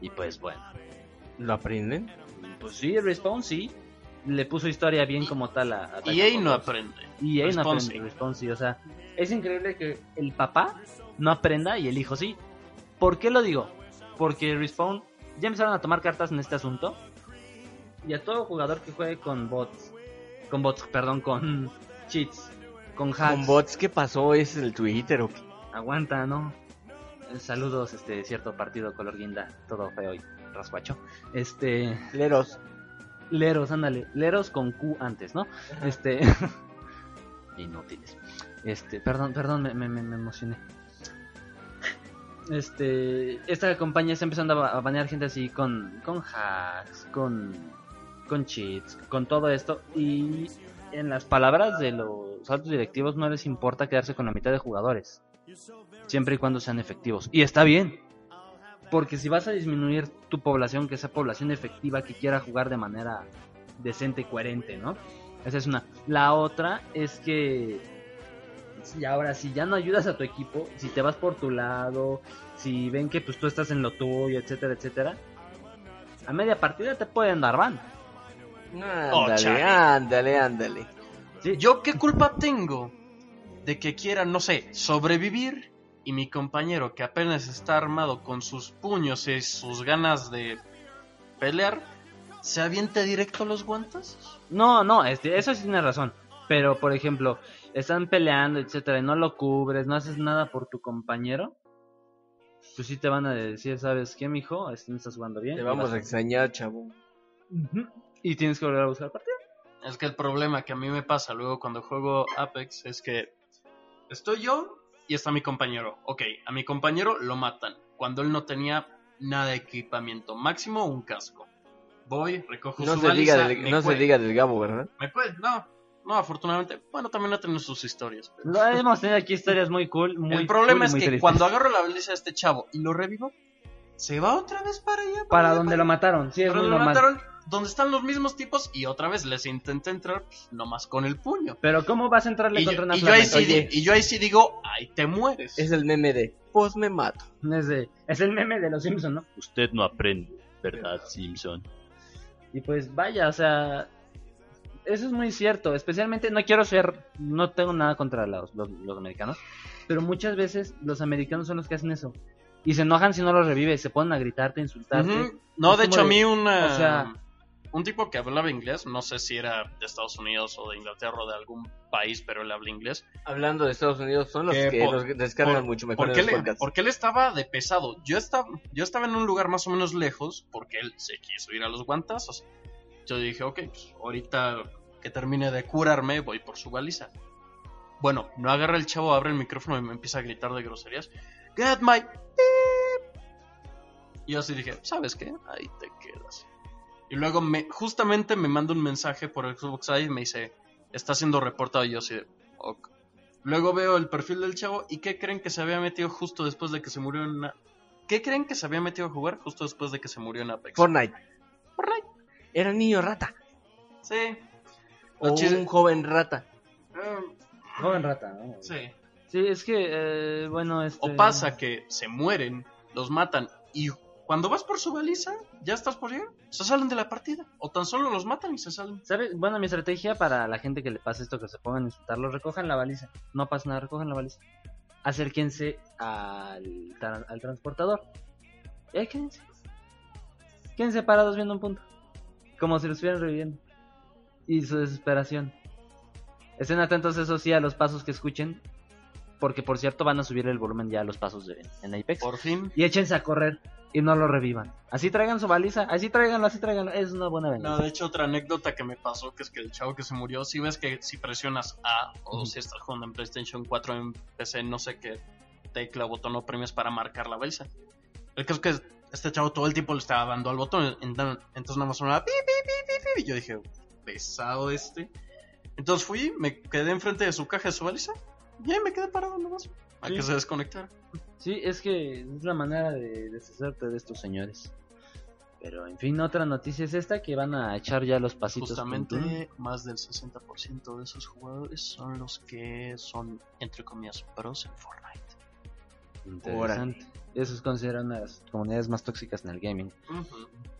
Y pues bueno, ¿Lo aprenden? Pues sí, Respawn sí. Le puso historia bien como tal a, a Y ahí Titanfall no 2. aprende. Y ahí no aprende, sí, O sea, es increíble que el papá no aprenda y el hijo sí. ¿Por qué lo digo? Porque Respawn ya empezaron a tomar cartas en este asunto. Y a todo jugador que juegue con bots, con bots, perdón, con cheats, con hacks. ¿Con bots qué pasó? ¿Es el Twitter o qué? Aguanta, ¿no? Saludos, este cierto partido color guinda, todo feo y rascuacho. Este, Leros. Leros, ándale. Leros con Q antes, ¿no? Este. Inútiles. Este, perdón, perdón, me, me, emocioné. Este. Esta compañía está empezando a banear gente así con. con hacks, con. con cheats, con todo esto. Y en las palabras de los altos directivos no les importa quedarse con la mitad de jugadores. Siempre y cuando sean efectivos. Y está bien. Porque si vas a disminuir tu población, que sea población efectiva que quiera jugar de manera decente y coherente, ¿no? Esa es una. La otra es que. Y ahora, si ya no ayudas a tu equipo, si te vas por tu lado, si ven que pues tú estás en lo tuyo, etcétera, etcétera, a media partida te pueden dar ban. Oh, Ándale, ándale, ándale. ¿Yo qué culpa tengo de que quiera, no sé, sobrevivir y mi compañero que apenas está armado con sus puños y sus ganas de pelear, se aviente directo los guantes? No, no, este, eso sí tienes razón. Pero, por ejemplo, están peleando, etcétera, y no lo cubres, no haces nada por tu compañero. Pues sí te van a decir, ¿sabes qué, mijo? Este no estás jugando bien. Te vamos vas a extrañar, chavo. Y tienes que volver a buscar partida. Es que el problema que a mí me pasa luego cuando juego Apex es que estoy yo y está mi compañero. Ok, a mi compañero lo matan cuando él no tenía nada de equipamiento, máximo un casco. Voy, recojo No, su se baliza, diga, del, no se diga del Gabo, ¿verdad? Me cuelgo, no, no, afortunadamente. Bueno, también ha tenido sus historias. pero- Lo hemos tenido aquí historias muy cool, muy el problema cool es que cuando agarro la baliza de este chavo y lo revivo, se va otra vez para allá. Para allá, donde lo mataron, sí, es Pero muy lo normal. mataron donde están los mismos tipos y otra vez les intenté entrar pues, nomás con el puño. Pero ¿cómo vas a entrarle Y yo, contra una y yo ahí sí, y yo ahí sí digo, ahí te mueres. Es el meme de, pues me mato. Es, de- es el meme de los Simpsons, ¿no? Usted no aprende, ¿verdad, Simpson? Y pues vaya, o sea, eso es muy cierto. Especialmente, no quiero ser, no tengo nada contra los, los, los americanos, pero muchas veces los americanos son los que hacen eso. Y se enojan si no los revives, se ponen a gritarte, a insultarte. No, de hecho a mí una... o sea- un tipo que hablaba inglés, no sé si era de Estados Unidos o de Inglaterra o de algún país, pero él habla inglés. Hablando de Estados Unidos, son los Que que por- descargan por- mucho mejor porque, él, podcasts. porque él estaba de pesado. Yo estaba, yo estaba en un lugar más o menos lejos porque él se quiso ir a los guantazos. Yo dije, ok, pues ahorita que termine de curarme voy por su baliza. Bueno, no agarra el chavo, abre el micrófono y me empieza a gritar de groserías. Get my... beep". Y yo así dije, ¿sabes qué? Ahí te quedas. Y luego me, justamente me manda un mensaje por el Xbox Live y me dice, está siendo reportado. Y yo así de, ok. Luego veo el perfil del chavo y ¿qué creen que se había metido justo después de que se murió en... una- ¿Qué creen que se había metido a jugar justo después de que se murió en Apex? Fortnite. Fortnite. Era niño rata. Sí. O chis- un joven rata. Eh, Joven rata, ¿no? sí. Sí, es que, eh, bueno, este... O pasa que se mueren, los matan y cuando vas por su baliza, ya estás por llegar, se salen de la partida. O tan solo los matan y se salen. ¿Sabes? Bueno, mi estrategia para la gente que le pasa esto, que se pongan a insultarlos, recojan la baliza. No pasa nada, recojan la baliza. Acérquense al, tra- al transportador. Y ahí quédense. Quédense parados viendo un punto. Como si lo estuvieran reviviendo. Y su desesperación. Estén atentos, eso sí, a los pasos que escuchen. Porque, por cierto, van a subir el volumen ya a los pasos de, en Apex. Por fin. Y échense a correr. Y no lo revivan. Así traigan su baliza. Así tráiganlo, así tráiganlo. Es una buena No, venganza. de hecho, otra anécdota que me pasó, que es que el chavo que se murió, si ves que si presionas A o si estás jugando en PlayStation 4 en PC, no sé qué tecla o botón o premios para marcar la baliza. El caso es que este chavo todo el tiempo le estaba dando al botón, en- entonces nada más sonaba pi, pi, pi, y yo dije, pesado este. Entonces fui, me quedé enfrente de su caja de su baliza y ahí me quedé parado nomás, a Sí. que se desconectara. Sí, es que es la manera de deshacerte de estos señores. Pero en fin, otra noticia es esta que van a echar ya los pasitos. Justamente más del 60% de esos jugadores son los que son, entre comillas, pros en Fortnite. Interesante. Eso es considerado una de las comunidades más tóxicas en el gaming.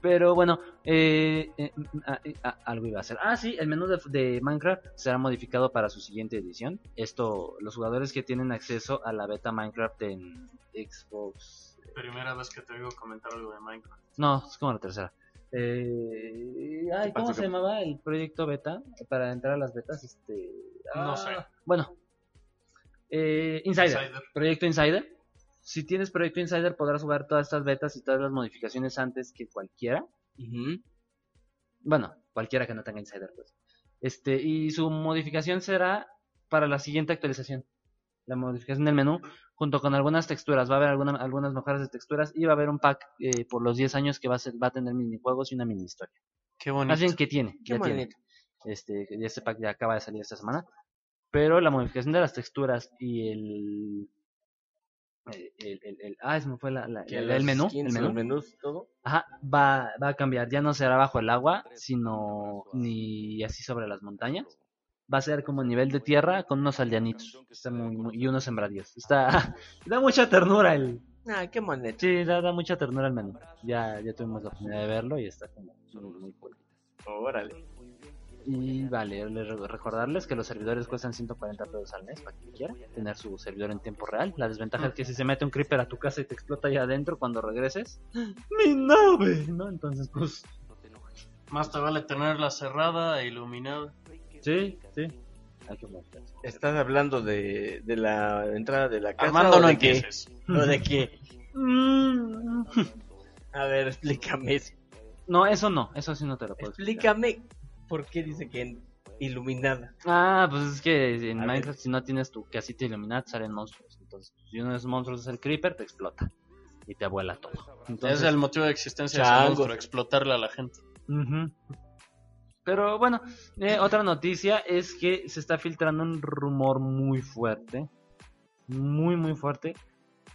Pero bueno, eh, eh, ah, eh, ah, algo iba a hacer. Ah, sí, el menú de, de Minecraft será modificado para su siguiente edición. Esto, los jugadores que tienen acceso a la beta Minecraft en Xbox. Primera vez que te oigo comentar algo de Minecraft. No, es como la tercera. Eh, ay, ¿Cómo se ¿Qué- llamaba el proyecto beta? Para entrar a las betas, este. No ah, sé. Bueno, eh, Insider. Insider. Proyecto Insider. Si tienes Proyecto Insider, podrás jugar todas estas betas y todas las modificaciones antes que cualquiera. Bueno, cualquiera que no tenga Insider, pues. Este, y su modificación será para la siguiente actualización. La modificación del menú, junto con algunas texturas. Va a haber alguna- algunas mejoras de texturas y va a haber un pack eh, por los 10 años que va a, ser, va a tener minijuegos y una mini historia. Qué bonito. Más bien que tiene. Qué ya tiene. bonito. Este, y este pack ya acaba de salir esta semana. Pero la modificación de las texturas y el. El, el, el- el- ah, se me fue la, el, menú. El menú. menús, todo. Ajá, va, va a cambiar. Ya no será bajo el agua, sino ni así sobre las montañas. Va a ser como nivel de tierra con unos aldeanitos. Está muy, muy- y unos sembradíos. Está, da mucha ternura el. Ah, qué maneta. Sí, da, da mucha ternura el menú. Ya, ya tuvimos la oportunidad de verlo y está como muy, muy cool. Órale. Y vale, les re- recordarles que los servidores cuestan 140 pesos al mes para quien quiera tener su servidor en tiempo real. La desventaja es que si se mete un creeper a tu casa y te explota allá adentro cuando regreses, ¡mi nave! ¿No? Entonces, pues, Más te vale tenerla cerrada e iluminada. sí, sí. Hay que mostrar. ¿Estás hablando de, de la entrada de la casa Armando, o no de qué? empieces. ¿O de qué? Mm, A ver, explícame eso. No, eso no, eso sí no te lo puedo explicar. Por qué dice que en- iluminada. Ah, pues es que en A Minecraft si no tienes tu casita iluminada salen monstruos. Entonces, si uno de esos monstruos es el creeper, te explota. Y te abuela todo. Entonces, es el motivo de existencia de ese monstruo, explotarle a la gente. Pero bueno, eh, otra noticia es que se está filtrando un rumor muy fuerte, muy muy fuerte,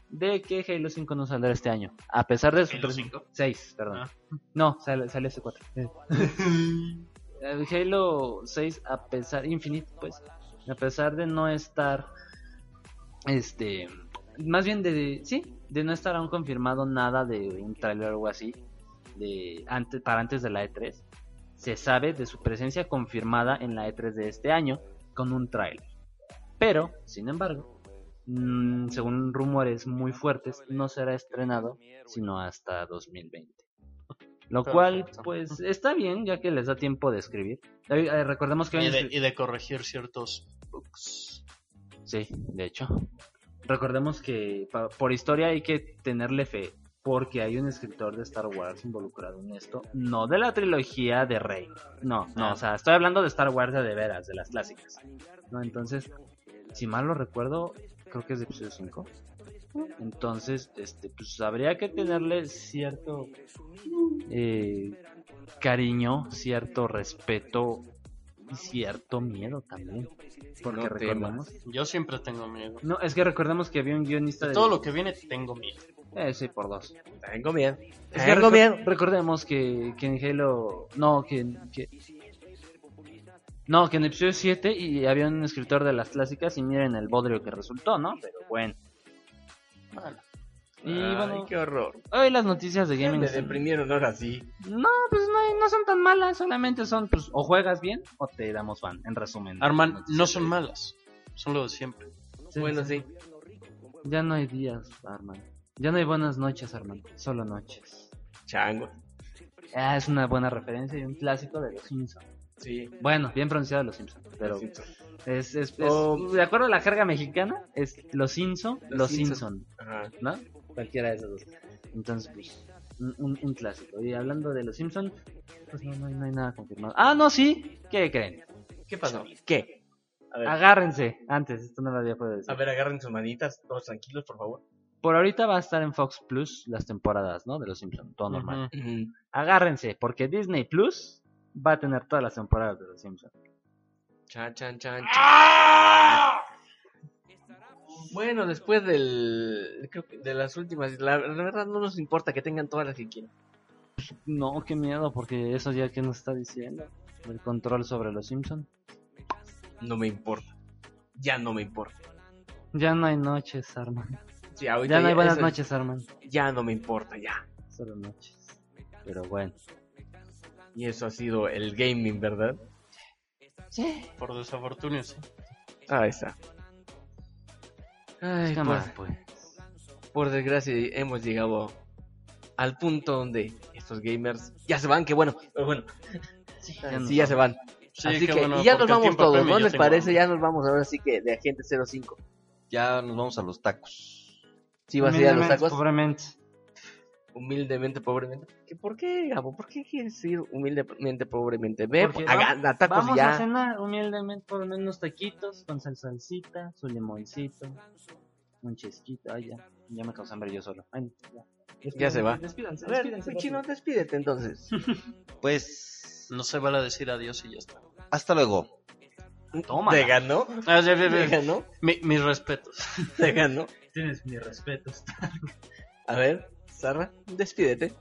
de que Halo 5 no saldrá este año. A pesar de su... ¿Halo 5? 6, perdón. Ah. No, sale, sale este 4. Halo 6, a pesar... Infinite, pues, a pesar de no estar... Este... Más bien de... Sí, de no estar aún confirmado nada de un trailer o algo así. De, antes, para antes de la E3 se sabe de su presencia confirmada en la E3 de este año con un tráiler. Pero, sin embargo, mm, según rumores muy fuertes, no será estrenado sino hasta 2020. Lo cual, pues, está bien, ya que les da tiempo de escribir. Eh, recordemos que... Y de, y de corregir ciertos bugs. Sí, de hecho. Recordemos que pa- por historia hay que tenerle fe, porque hay un escritor de Star Wars involucrado en esto, no de la trilogía de Rey. No, no, Ah. o sea, estoy hablando de Star Wars de, de veras, de las clásicas. ¿no? Entonces, si mal lo recuerdo, creo que es de episodio 5. Entonces, este, pues habría que tenerle cierto eh, cariño, cierto respeto y cierto miedo también. Porque No recordemos. Yo siempre tengo miedo. No, es que recordemos que había un guionista De de. todo lo que viene, tengo miedo. Eh, sí, por dos. Tengo miedo. Es que Tengo miedo. recordemos que, que en Halo. No, que, que. No, que en episodio 7 y había un escritor de las clásicas y miren el bodrio que resultó, ¿no? Pero bueno. Y Ay, bueno, qué horror. hoy las noticias de gaming. Me deprimieron ahora sí. No, pues no, no son tan malas, solamente son, pues, o juegas bien o te damos fan, en resumen. Arman, no de- son malas. Son lo de siempre. Sí, bueno, sí. sí. Ya no hay días, Arman. Ya no hay buenas noches, Arman. Solo noches. Chango. Ah, es una buena referencia y un clásico de los Simpsons. Sí. Bueno, bien pronunciado los Simpsons, pero Simpson. es, es, es- de acuerdo a la jerga mexicana, es los Simpson, Los los Simpson. Simpson. ¿no? Cualquiera de esos dos. Entonces, pues, un, clásico. Y hablando de los Simpson, pues no, no hay, no hay nada confirmado. Ah, no, sí. ¿Qué creen? ¿Qué pasó? ¿Qué? A ver, Agárrense. Antes, esto no lo había podido decir. a ver, agarren sus manitas, todos tranquilos, por favor. Por ahorita va a estar en Fox Plus las temporadas, ¿no? De los Simpsons, todo normal. Agárrense, porque Disney Plus va a tener todas las temporadas de los Simpsons. Chan, chan, chan, chan. Bueno, después del. Creo que de las últimas. La, la verdad no nos importa que tengan todas las que quieran. No, qué miedo, porque eso ya que nos está diciendo. El control sobre los Simpsons. No me importa. Ya no me importa. Ya no hay noches, Arman. Sí, Ya no hay buenas eso- noches, Arman. Ya no me importa, ya. Solo noches. Pero bueno. Y eso ha sido el gaming, ¿verdad? Por desafortunio, sí. Ahí está. Ay, ¿Qué por, más, pues? por desgracia hemos llegado al punto donde estos gamers ya se van, que bueno, pero bueno, ya sí, ya se van. Sí, Así que, bueno, y ya nos vamos todos, ¿no les parece? Ya nos vamos ahora sí que de Agente 05. Ya nos vamos a los tacos. Sí, vas a ir a los tacos. Pobremente. Humildemente, pobremente. ¿Qué, ¿Por qué, Gabo? ¿Por qué quieres ir humildemente, pobremente? Ve, Porque a, va- a tacos Vamos ya. a cenar humildemente por unos taquitos con sal- salsita, su limoncito, un chesquito. Ay, ya, ya me causa hambre yo solo. Ay, ya. Ya se va. Despídanse, A ver, despídanse. Pichino, despídete entonces. Pues No se vale decir adiós y ya está. hasta luego. Toma. ¿Te ganó? Ah, ya, ya, ¿Te ganó? Mi- mis respetos. ¿Te ganó? Tienes mi respeto. A ver, Sara, despídete.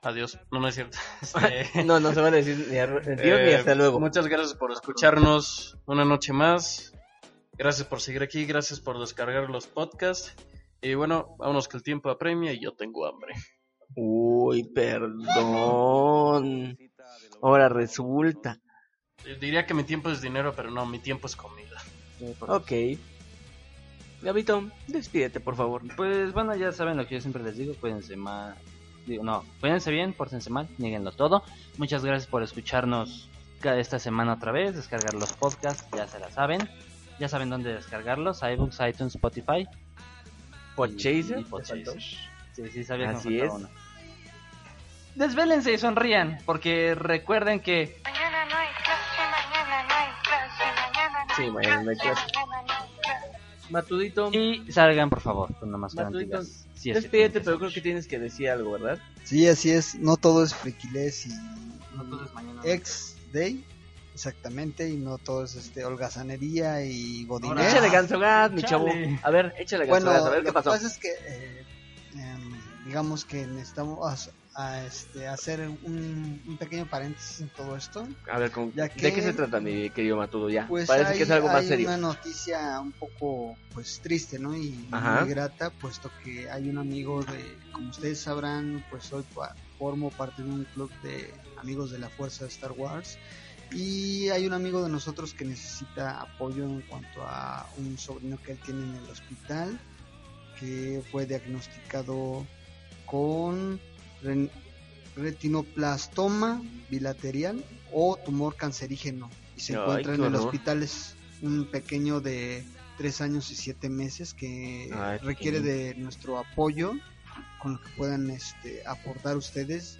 Adiós. No, no es cierto. Este, No, no se van a decir ni adiós ni eh, hasta luego. Muchas gracias por escucharnos una noche más. Gracias por seguir aquí. Gracias por descargar los podcasts. Y bueno, vámonos que el tiempo apremia y yo tengo hambre. Uy, perdón. Ahora resulta. Diría que mi tiempo es dinero, pero no, mi tiempo es comida. Ok. Gabito, despídete, por favor. Pues bueno, ya saben lo que yo siempre les digo, cuídense mal. Digo, no, cuídense bien, pórtense mal, nieguenlo todo. Muchas gracias por escucharnos cada esta semana otra vez, descargar los podcasts, ya se la saben. Ya saben dónde descargarlos, iBooks, iTunes, Spotify. Podchaser. Y, y Podchaser. Sí, sí, sabía Así es. uno. Desvélense y sonrían, porque recuerden que Mañana no hay clase, mañana no hay clase, mañana no Sí, hay mañana no hay clase, clase. mañana no hay clase. Matudito, y salgan por favor, con Matudito. Sí, es que despídete, pero que creo que tienes que decir algo, ¿verdad? Sí, así es. No todo es friquilés y No todo es mañana. ex day. Exactamente, y no todo es este holgazanería y godinés. Échale ganso gas, mi chavo. A ver, échale ganso Bueno, gas, a ver lo qué que pasó. pasa es que, eh, em, digamos que necesitamos a, este, hacer un, un pequeño paréntesis en todo esto. A ver, ¿con- Ya ¿de que- qué se trata, mi querido Matudo? Ya, Pues parece hay, que es algo más hay serio. una noticia un poco pues triste, ¿no? Y Ajá. muy grata, puesto que hay un amigo de, como ustedes sabrán, pues hoy formo parte de un club de amigos de la Fuerza de Star Wars. Y hay un amigo de nosotros que necesita apoyo en cuanto a un sobrino que él tiene en el hospital, que fue diagnosticado con retinoplastoma bilateral o tumor cancerígeno y se Ay, encuentra en el hospital. Es un pequeño de tres años y siete meses que Ay, requiere de nuestro apoyo con lo que puedan este, aportar ustedes.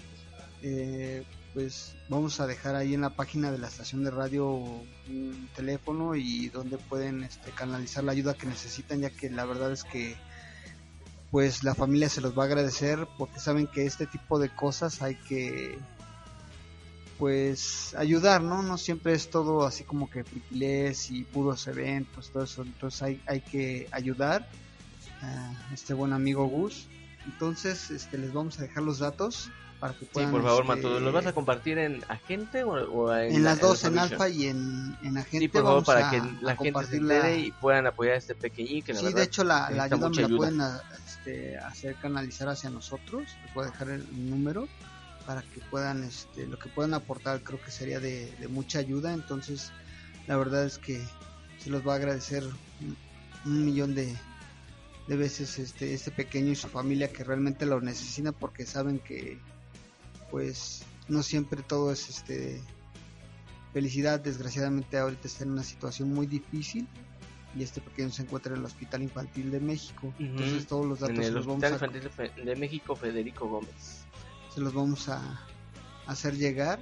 Eh, pues vamos a dejar ahí en la página de la estación de radio un teléfono y donde pueden este, canalizar la ayuda que necesitan ya que la verdad es que pues la familia se los va a agradecer porque saben que este tipo de cosas hay que pues ayudar, ¿no? No siempre es todo así como que friquilés y puros eventos, todo eso, entonces hay, hay que ayudar a este buen amigo Gus. Entonces, este les vamos a dejar los datos para que Sí, puedan por favor, este, Matudo. ¿Los vas a compartir en Agente o, o en, en las dos, en alfa y en, en agente Sí, por favor, para a- que la gente se la- y puedan apoyar a este pequeñín que la sí, verdad de hecho la, la necesita ayuda me la ayuda. pueden este, hacer canalizar hacia nosotros. Les voy a dejar el número para que puedan, este, lo que puedan aportar creo que sería de, mucha ayuda. Entonces, la verdad es que se los va a agradecer un, millón de, de veces este, este pequeño y su familia que realmente lo necesitan porque saben que pues no siempre todo es este felicidad desgraciadamente ahorita está en una situación muy difícil y este pequeño se encuentra en el Hospital Infantil de México. Entonces todos los datos en el los, vamos Hospital a, Infantil de México, Federico Gómez. se los vamos a hacer llegar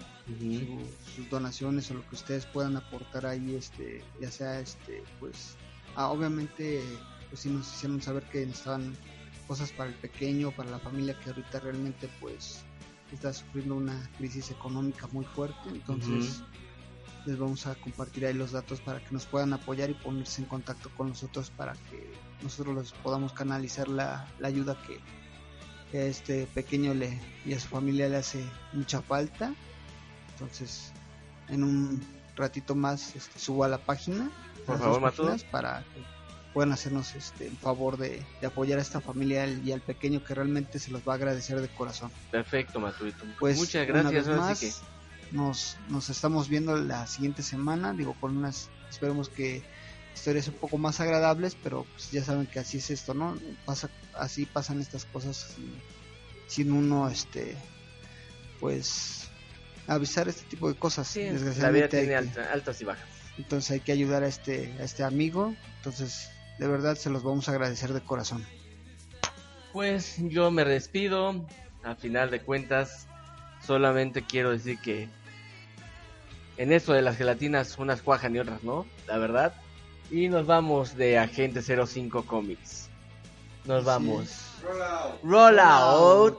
su- sus donaciones o lo que ustedes puedan aportar ahí este ya sea este pues ah, obviamente pues sí nos hicieron saber que necesitaban cosas para el pequeño para la familia que ahorita realmente pues está sufriendo una crisis económica muy fuerte entonces les vamos a compartir ahí los datos para que nos puedan apoyar y ponerse en contacto con nosotros para que nosotros les podamos canalizar la, la ayuda que, que a este pequeño le y a su familia le hace mucha falta entonces en un ratito más este, subo a la página Por favor, páginas, para que puedan hacernos este el favor de, de apoyar a esta familia y al pequeño que realmente se los va a agradecer de corazón. Perfecto, Maturito. Pues Muchas una gracias. vez más, nos, nos estamos viendo la siguiente semana, digo con unas, esperemos que historias un poco más agradables, pero pues ya saben que así es esto, ¿no? Pasa, así pasan estas cosas sin, sin uno, este, pues avisar este tipo de cosas. Sí, la vida tiene alta- altas y bajas. entonces hay que ayudar a este, a este amigo. Entonces, de verdad se los vamos a agradecer de corazón. Pues yo me despido. A final de cuentas, solamente quiero decir que en esto de las gelatinas, unas cuajan y otras no, la verdad. Y nos vamos de Agente 05 Comics. Nos vamos. Roll out.